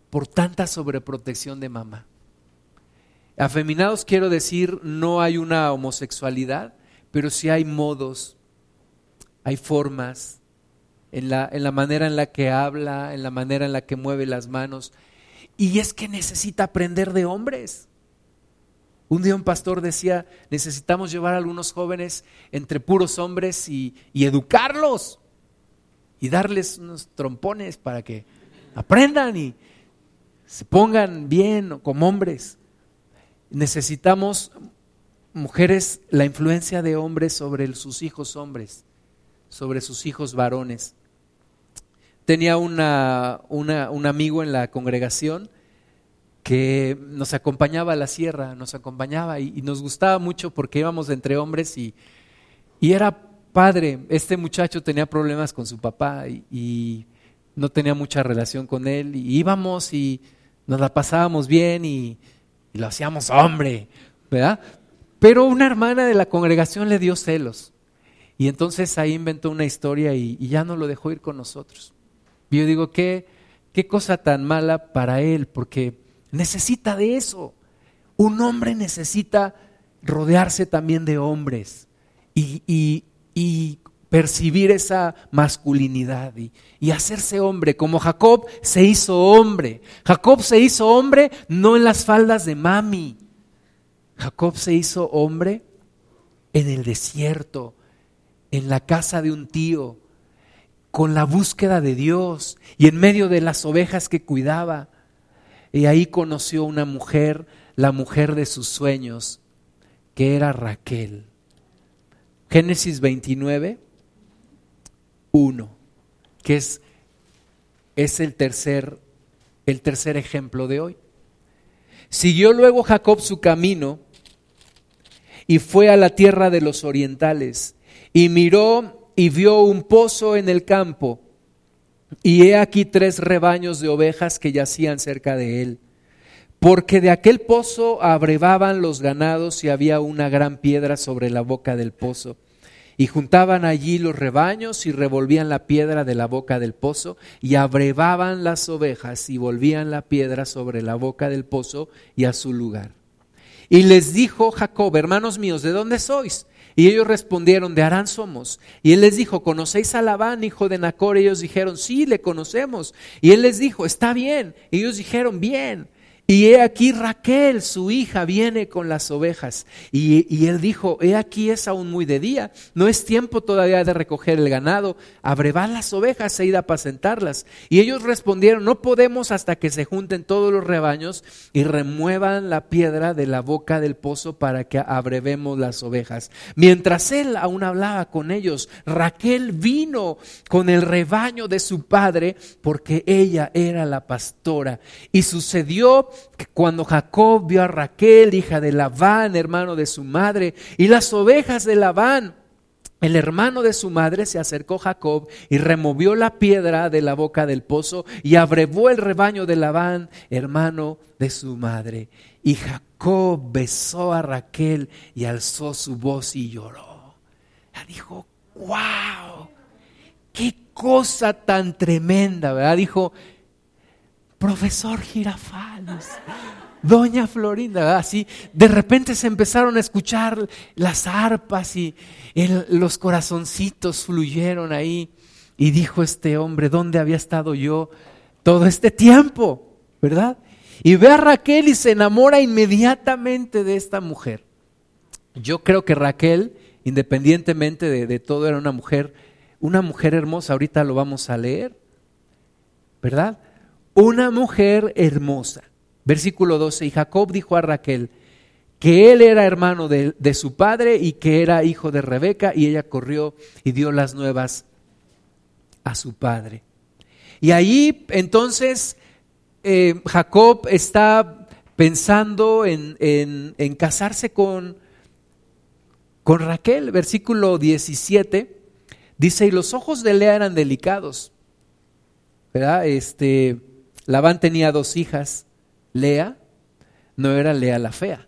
por tanta sobreprotección de mamá. Afeminados quiero decir, no hay una homosexualidad, pero sí hay modos, hay formas, en la, en la manera en la que habla, en la manera en la que mueve las manos. Y es que necesita aprender de hombres. Un día un pastor decía, necesitamos llevar a algunos jóvenes entre puros hombres y, y educarlos y darles unos trompones para que aprendan y se pongan bien como hombres. Necesitamos mujeres, la influencia de hombres sobre sus hijos hombres, sobre sus hijos varones. Tenía una, un amigo en la congregación que nos acompañaba a la sierra, nos acompañaba y, nos gustaba mucho porque íbamos entre hombres y, y, era padre. Este muchacho tenía problemas con su papá y, y no tenía mucha relación con él y íbamos y nos la pasábamos bien y, y lo hacíamos hombre, ¿verdad? Pero una hermana de la congregación le dio celos. Y entonces ahí inventó una historia y, ya no lo dejó ir con nosotros. Y yo digo, ¿qué, qué cosa tan mala para él, porque necesita de eso. Un hombre necesita rodearse también de hombres y, y, y percibir esa masculinidad y, hacerse hombre, como Jacob se hizo hombre. Jacob se hizo hombre no en las faldas de mami. Jacob se hizo hombre en el desierto, en la casa de un tío, con la búsqueda de Dios y en medio de las ovejas que cuidaba. Y ahí conoció una mujer, la mujer de sus sueños, que era Raquel. Génesis 29 uno, que es, es el, tercer, el tercer ejemplo de hoy. Siguió luego Jacob su camino y fue a la tierra de los orientales y miró y vio un pozo en el campo y he aquí tres rebaños de ovejas que yacían cerca de él. Porque de aquel pozo abrevaban los ganados y había una gran piedra sobre la boca del pozo. Y juntaban allí los rebaños y revolvían la piedra de la boca del pozo y abrevaban las ovejas y volvían la piedra sobre la boca del pozo y a su lugar. Y les dijo Jacob, hermanos míos, ¿de dónde sois? Y ellos respondieron, de Arán somos. Y él les dijo, ¿conocéis a Labán, hijo de Nacor? Y ellos dijeron, sí, le conocemos. Y él les dijo, está bien. Y ellos dijeron, bien. Y he aquí Raquel, su hija, viene con las ovejas. Y, él dijo, he aquí es aún muy de día, no es tiempo todavía de recoger el ganado, abrevad las ovejas e id a apacentarlas. Y ellos respondieron, no podemos hasta que se junten todos los rebaños y remuevan la piedra de la boca del pozo para que abrevemos las ovejas. Mientras él aún hablaba con ellos, Raquel vino con el rebaño de su padre porque ella era la pastora. Y sucedió que cuando Jacob vio a Raquel, hija de Labán, hermano de su madre, y las ovejas de Labán, el hermano de su madre se acercó Jacob y removió la piedra de la boca del pozo y abrevó el rebaño de Labán, hermano de su madre. Y Jacob besó a Raquel y alzó su voz y lloró. La dijo, wow, qué cosa tan tremenda, ¿verdad? Dijo, profesor Girafales, doña Florinda, así, de repente se empezaron a escuchar las arpas y los corazoncitos fluyeron ahí. Y dijo este hombre, ¿dónde había estado yo todo este tiempo? ¿Verdad? Y ve a Raquel y se enamora inmediatamente de esta mujer. Yo creo que Raquel, independientemente de, de todo, era una mujer, una mujer hermosa. Ahorita lo vamos a leer, ¿verdad? Una mujer hermosa. Versículo 12, y Jacob dijo a Raquel que él era hermano de, su padre y que era hijo de Rebeca, y ella corrió y dio las nuevas a su padre. Y ahí entonces eh, Jacob está pensando en, en casarse con, con Raquel. Versículo 17 dice, y los ojos de Lea eran delicados. ¿Verdad? Este, Labán tenía dos hijas. Lea no era Lea la fea,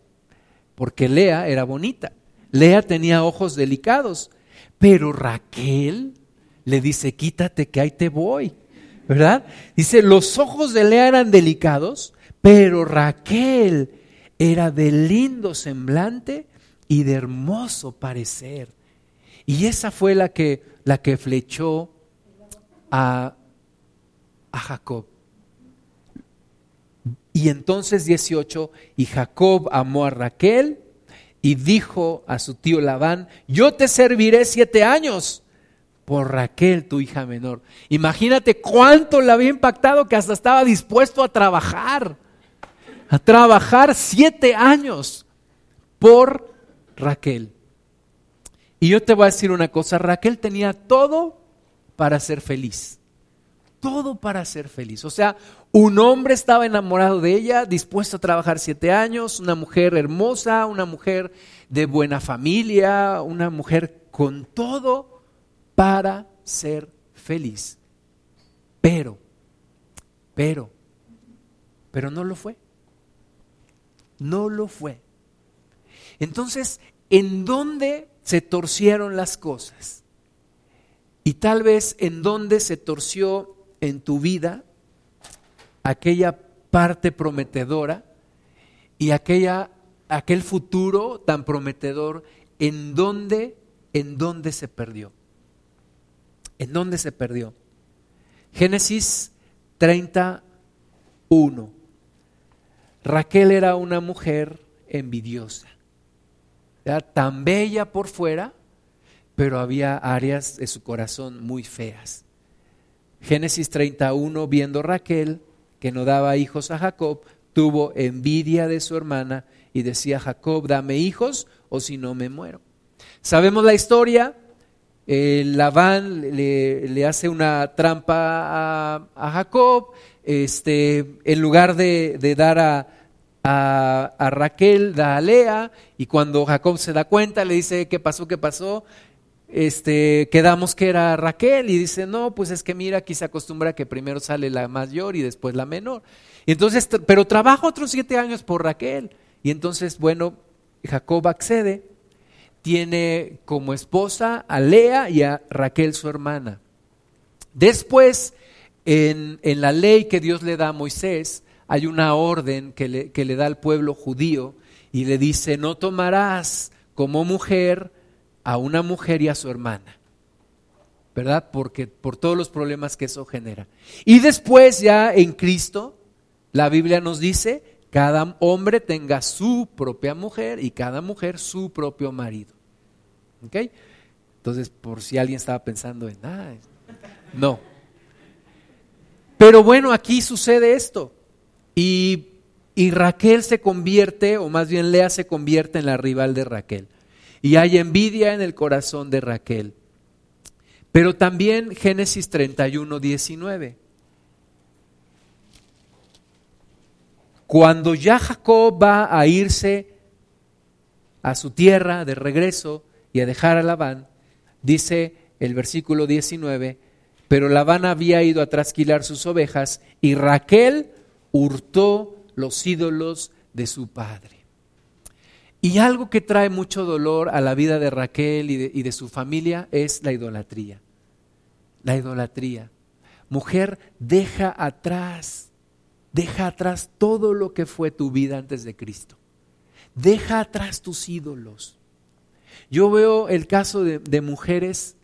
porque Lea era bonita. Lea tenía ojos delicados, pero Raquel le dice, quítate que ahí te voy. ¿Verdad? Dice, los ojos de Lea eran delicados, pero Raquel era de lindo semblante y de hermoso parecer. Y esa fue la que, la que flechó a, a Jacob. Y entonces 18, y Jacob amó a Raquel y dijo a su tío Labán, yo te serviré siete años por Raquel, tu hija menor. Imagínate cuánto le había impactado que hasta estaba dispuesto a trabajar, a trabajar siete años por Raquel. Y yo te voy a decir una cosa, Raquel tenía todo para ser feliz, todo para ser feliz. O sea, un hombre estaba enamorado de ella, dispuesto a trabajar siete años, una mujer hermosa, una mujer de buena familia, una mujer con todo para ser feliz. Pero, pero, pero no lo fue. No lo fue. Entonces, ¿en dónde se torcieron las cosas? Y tal vez en dónde se torció en tu vida aquella parte prometedora y aquella, aquel futuro tan prometedor, en dónde, en dónde se perdió. ¿En dónde se perdió? Génesis 31. Raquel era una mujer envidiosa, era tan bella por fuera, pero había áreas de su corazón muy feas. Génesis 31, viendo Raquel que no daba hijos a Jacob, tuvo envidia de su hermana y decía, Jacob, dame hijos o si no me muero. Sabemos la historia, eh, Labán le, hace una trampa a, Jacob, este, en lugar de, dar a, a, Raquel, da a Lea, y cuando Jacob se da cuenta, le dice, ¿qué pasó? ¿Qué pasó? Este, quedamos que era Raquel y dice, no, pues es que mira, aquí se acostumbra que primero sale la mayor y después la menor. Y entonces, pero trabaja otros siete años por Raquel. Y entonces, bueno, Jacob accede tiene como esposa a Lea y a Raquel su hermana. Después, en, la ley que Dios le da a Moisés, hay una orden que le, que le da al pueblo judío y le dice, no tomarás como mujer a una mujer y a su hermana. ¿Verdad? Porque por todos los problemas que eso genera. Y después ya en Cristo, la Biblia nos dice cada hombre tenga su propia mujer y cada mujer su propio marido. ¿Ok? Entonces, por si alguien estaba pensando en, ah, no. Pero bueno, aquí sucede esto. Y, y Raquel se convierte, o más bien Lea se convierte en la rival de Raquel. Y hay envidia en el corazón de Raquel. Pero también Génesis 31, 19. Cuando ya Jacob va a irse a su tierra de regreso y a dejar a Labán, dice el versículo 19, pero Labán había ido a trasquilar sus ovejas y Raquel hurtó los ídolos de su padre. Y algo que trae mucho dolor a la vida de Raquel y de, de su familia es la idolatría. La idolatría. Mujer, deja atrás Deja atrás todo lo que fue tu vida antes de Cristo. Deja atrás tus ídolos. Yo veo el caso de, mujeres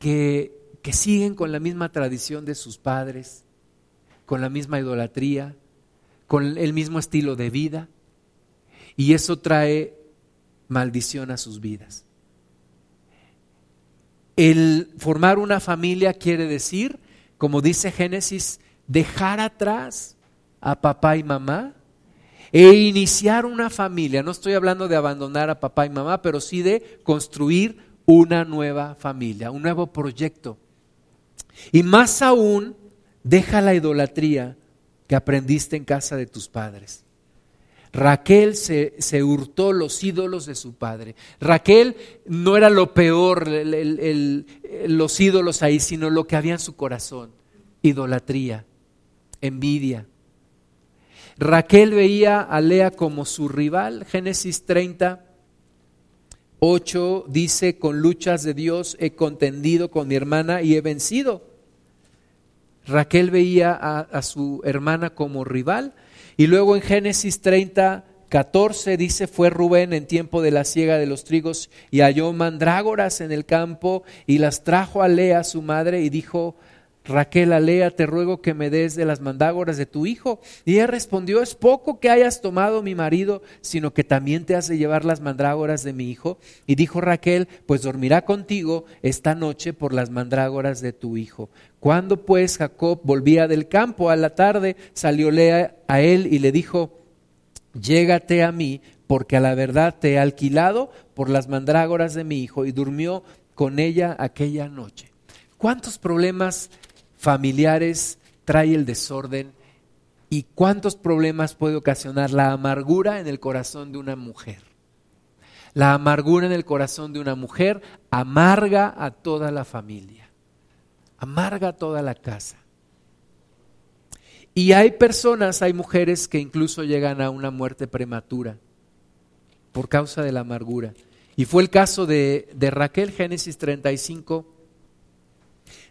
que, que siguen con la misma tradición de sus padres, con la misma idolatría, con el mismo estilo de vida, y eso trae maldición a sus vidas. El formar una familia quiere decir, como dice Génesis, dejar atrás a papá y mamá e iniciar una familia. No estoy hablando de abandonar a papá y mamá, pero sí de construir una nueva familia, un nuevo proyecto. Y más aún, deja la idolatría que aprendiste en casa de tus padres. Raquel se, se, hurtó los ídolos de su padre. Raquel no era lo peor, los ídolos ahí, sino lo que había en su corazón. Idolatría, envidia. Raquel veía a Lea como su rival. Génesis 30, 8 dice, con luchas de Dios he contendido con mi hermana y he vencido. Raquel veía a, a su hermana como rival. Y luego en Génesis 30, 14 dice, fue Rubén en tiempo de la siega de los trigos y halló mandrágoras en el campo y las trajo a Lea, su madre, y dijo, Raquel a Lea, te ruego que me des de las mandrágoras de tu hijo. Y ella respondió, es poco que hayas tomado mi marido, sino que también te hace llevar las mandrágoras de mi hijo. Y dijo Raquel, pues dormirá contigo esta noche por las mandrágoras de tu hijo. Cuando pues Jacob volvía del campo a la tarde, salió Lea a él y le dijo, llégate a mí, porque a la verdad te he alquilado por las mandrágoras de mi hijo. Y durmió con ella aquella noche. ¿Cuántos problemas familiares trae el desorden y cuántos problemas puede ocasionar la amargura en el corazón de una mujer? La amargura en el corazón de una mujer amarga a toda la familia amarga toda la casa. Y hay personas, hay mujeres que incluso llegan a una muerte prematura por causa de la amargura. Y fue el caso de, de Raquel, Génesis 35,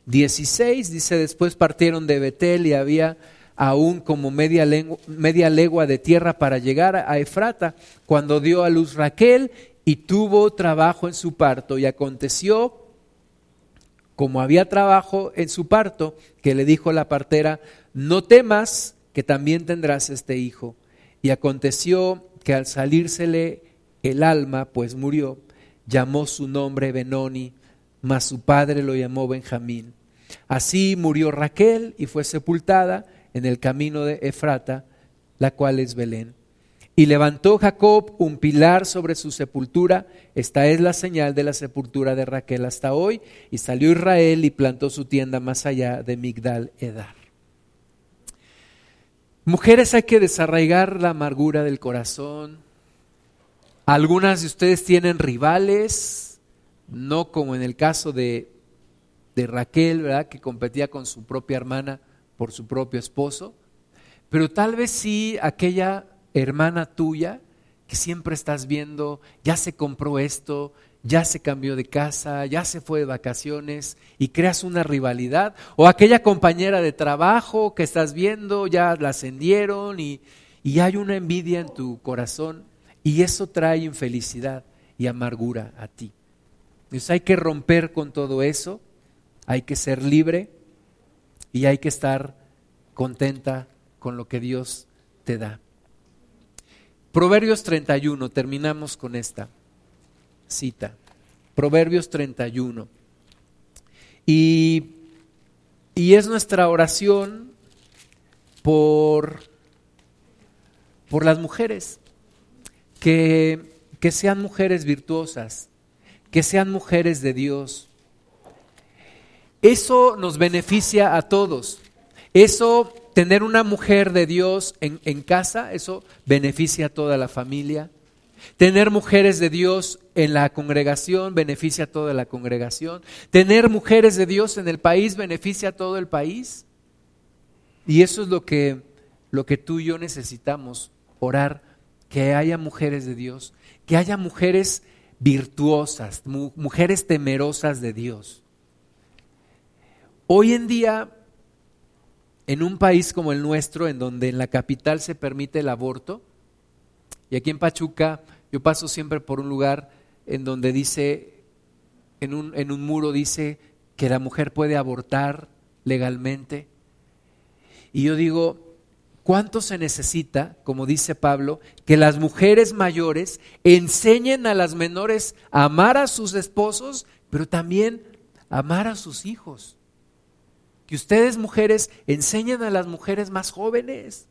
16, dice, después partieron de Betel y había aún como media, media legua de tierra para llegar a Efrata, cuando dio a luz Raquel y tuvo trabajo en su parto. Y aconteció como había trabajo en su parto, que le dijo la partera, no temas que también tendrás este hijo. Y aconteció que al salírsele el alma, pues murió, llamó su nombre Benoni, mas su padre lo llamó Benjamín. Así murió Raquel y fue sepultada en el camino de Efrata, la cual es Belén. Y levantó Jacob un pilar sobre su sepultura. Esta es la señal de la sepultura de Raquel hasta hoy. Y salió Israel y plantó su tienda más allá de Migdal Edar. Mujeres, hay que desarraigar la amargura del corazón. Algunas de ustedes tienen rivales, no como en el caso de, de Raquel, ¿verdad? Que competía con su propia hermana por su propio esposo. Pero tal vez sí aquella hermana tuya que siempre estás viendo, ya se compró esto, ya se cambió de casa, ya se fue de vacaciones y creas una rivalidad. O aquella compañera de trabajo que estás viendo, ya la ascendieron y, y hay una envidia en tu corazón y eso trae infelicidad y amargura a ti. Entonces hay que romper con todo eso, hay que ser libre y hay que estar contenta con lo que Dios te da. Proverbios 31, terminamos con esta cita. Proverbios 31. Y, y es nuestra oración por, por las mujeres, que, que sean mujeres virtuosas, que sean mujeres de Dios. Eso nos beneficia a todos. Eso tener una mujer de Dios en, casa, eso beneficia a toda la familia. Tener mujeres de Dios en la congregación beneficia a toda la congregación. Tener mujeres de Dios en el país beneficia a todo el país. Y eso es lo que, lo que tú y yo necesitamos, orar, que haya mujeres de Dios, que haya mujeres virtuosas, mujeres temerosas de Dios. Hoy en día en un país como el nuestro, en donde en la capital se permite el aborto, y aquí en Pachuca yo paso siempre por un lugar en donde dice, en un, en un muro dice que la mujer puede abortar legalmente. Y yo digo, ¿cuánto se necesita, como dice Pablo, que las mujeres mayores enseñen a las menores a amar a sus esposos, pero también amar a sus hijos? Que ustedes mujeres enseñen a las mujeres más jóvenes.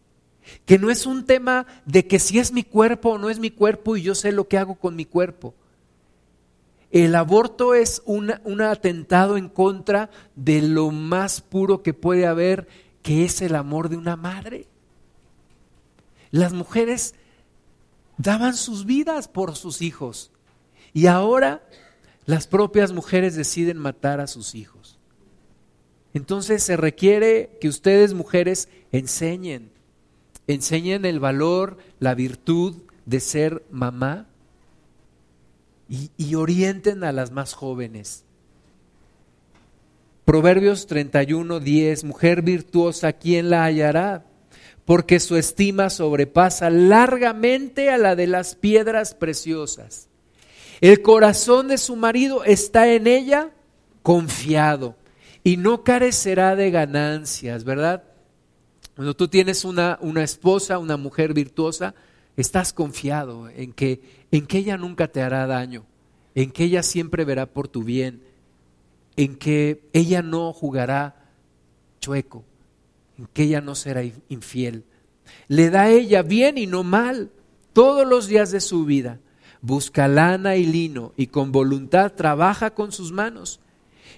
Que no es un tema de que si es mi cuerpo o no es mi cuerpo y yo sé lo que hago con mi cuerpo. El aborto es un atentado en contra de lo más puro que puede haber, que es el amor de una madre. Las mujeres daban sus vidas por sus hijos. Y ahora las propias mujeres deciden matar a sus hijos. Entonces se requiere que ustedes mujeres enseñen, enseñen el valor, la virtud de ser mamá y, orienten a las más jóvenes. Proverbios 31, 10, mujer virtuosa, ¿quién la hallará? Porque su estima sobrepasa largamente a la de las piedras preciosas. El corazón de su marido está en ella confiado y no carecerá de ganancias, ¿verdad? Cuando tú tienes una, una esposa, una mujer virtuosa, estás confiado en que, en que ella nunca te hará daño, en que ella siempre verá por tu bien, en que ella no jugará chueco, en que ella no será infiel. Le da a ella bien y no mal todos los días de su vida. Busca lana y lino y con voluntad trabaja con sus manos.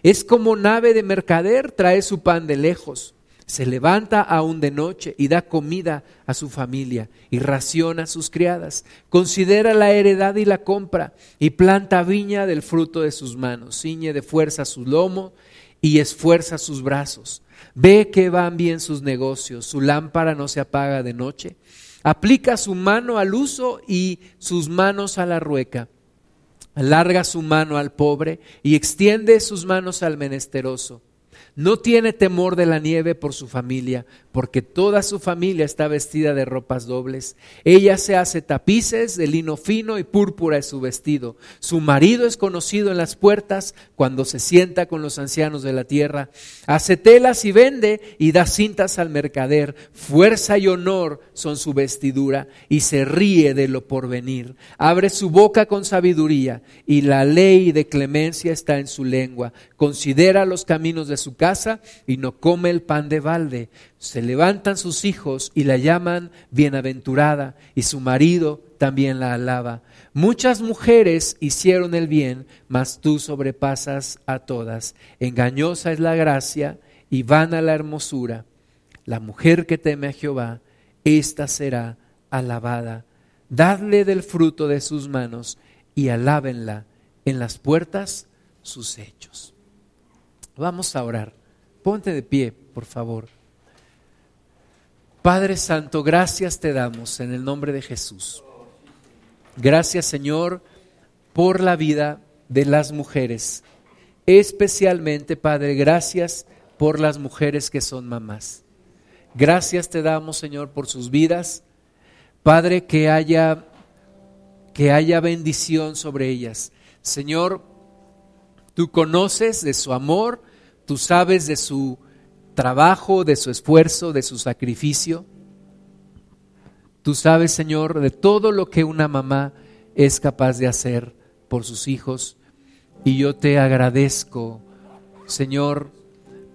Es como nave de mercader, trae su pan de lejos se levanta aún de noche y da comida a su familia y raciona a sus criadas. Considera la heredad y la compra y planta viña del fruto de sus manos. Ciñe de fuerza su lomo y esfuerza sus brazos. Ve que van bien sus negocios, su lámpara no se apaga de noche. Aplica su mano al uso y sus manos a la rueca. Alarga su mano al pobre y extiende sus manos al menesteroso. No tiene temor de la nieve por su familia, porque toda su familia está vestida de ropas dobles. Ella se hace tapices de lino fino y púrpura es su vestido. Su marido es conocido en las puertas cuando se sienta con los ancianos de la tierra. Hace telas y vende y da cintas al mercader. Fuerza y honor son su vestidura y se ríe de lo porvenir. Abre su boca con sabiduría y la ley de clemencia está en su lengua. Considera los caminos de su casa y no come el pan de balde se levantan sus hijos y la llaman bienaventurada y su marido también la alaba. Muchas mujeres hicieron el bien, mas tú sobrepasas a todas. Engañosa es la gracia y vana la hermosura. La mujer que teme a Jehová, ésta será alabada. Dadle del fruto de sus manos y alábenla en las puertas sus hechos. Vamos a orar. Ponte de pie, por favor. Padre Santo, gracias te damos en el nombre de Jesús. Gracias Señor por la vida de las mujeres. Especialmente, Padre, gracias por las mujeres que son mamás. Gracias te damos, Señor, por sus vidas. Padre, que haya que haya bendición sobre ellas. Señor, tú conoces de su amor, tú sabes de su trabajo, de su esfuerzo, de su sacrificio. Tú sabes, Señor, de todo lo que una mamá es capaz de hacer por sus hijos. Y yo te agradezco, Señor,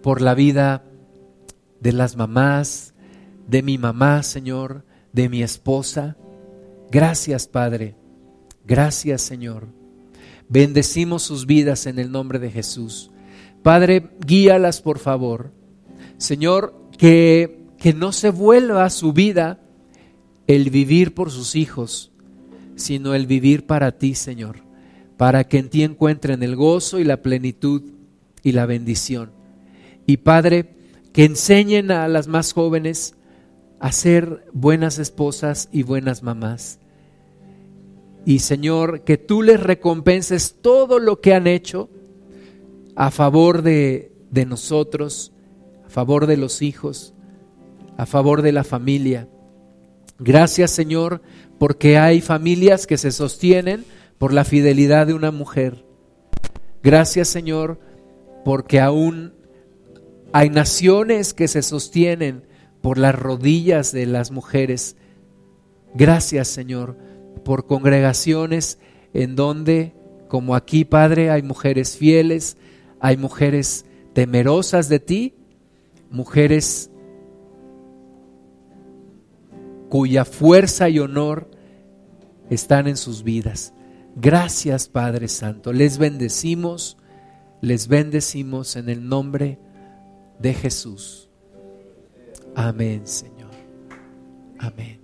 por la vida de las mamás, de mi mamá, Señor, de mi esposa. Gracias, Padre. Gracias, Señor. Bendecimos sus vidas en el nombre de Jesús. Padre, guíalas, por favor. Señor, que, que no se vuelva su vida el vivir por sus hijos, sino el vivir para ti, Señor, para que en ti encuentren el gozo y la plenitud y la bendición. Y Padre, que enseñen a las más jóvenes a ser buenas esposas y buenas mamás. Y Señor, que tú les recompenses todo lo que han hecho a favor de, de nosotros favor de los hijos, a favor de la familia. Gracias Señor, porque hay familias que se sostienen por la fidelidad de una mujer. Gracias Señor, porque aún hay naciones que se sostienen por las rodillas de las mujeres. Gracias Señor, por congregaciones en donde, como aquí Padre, hay mujeres fieles, hay mujeres temerosas de ti mujeres cuya fuerza y honor están en sus vidas. Gracias Padre Santo. Les bendecimos, les bendecimos en el nombre de Jesús. Amén, Señor. Amén.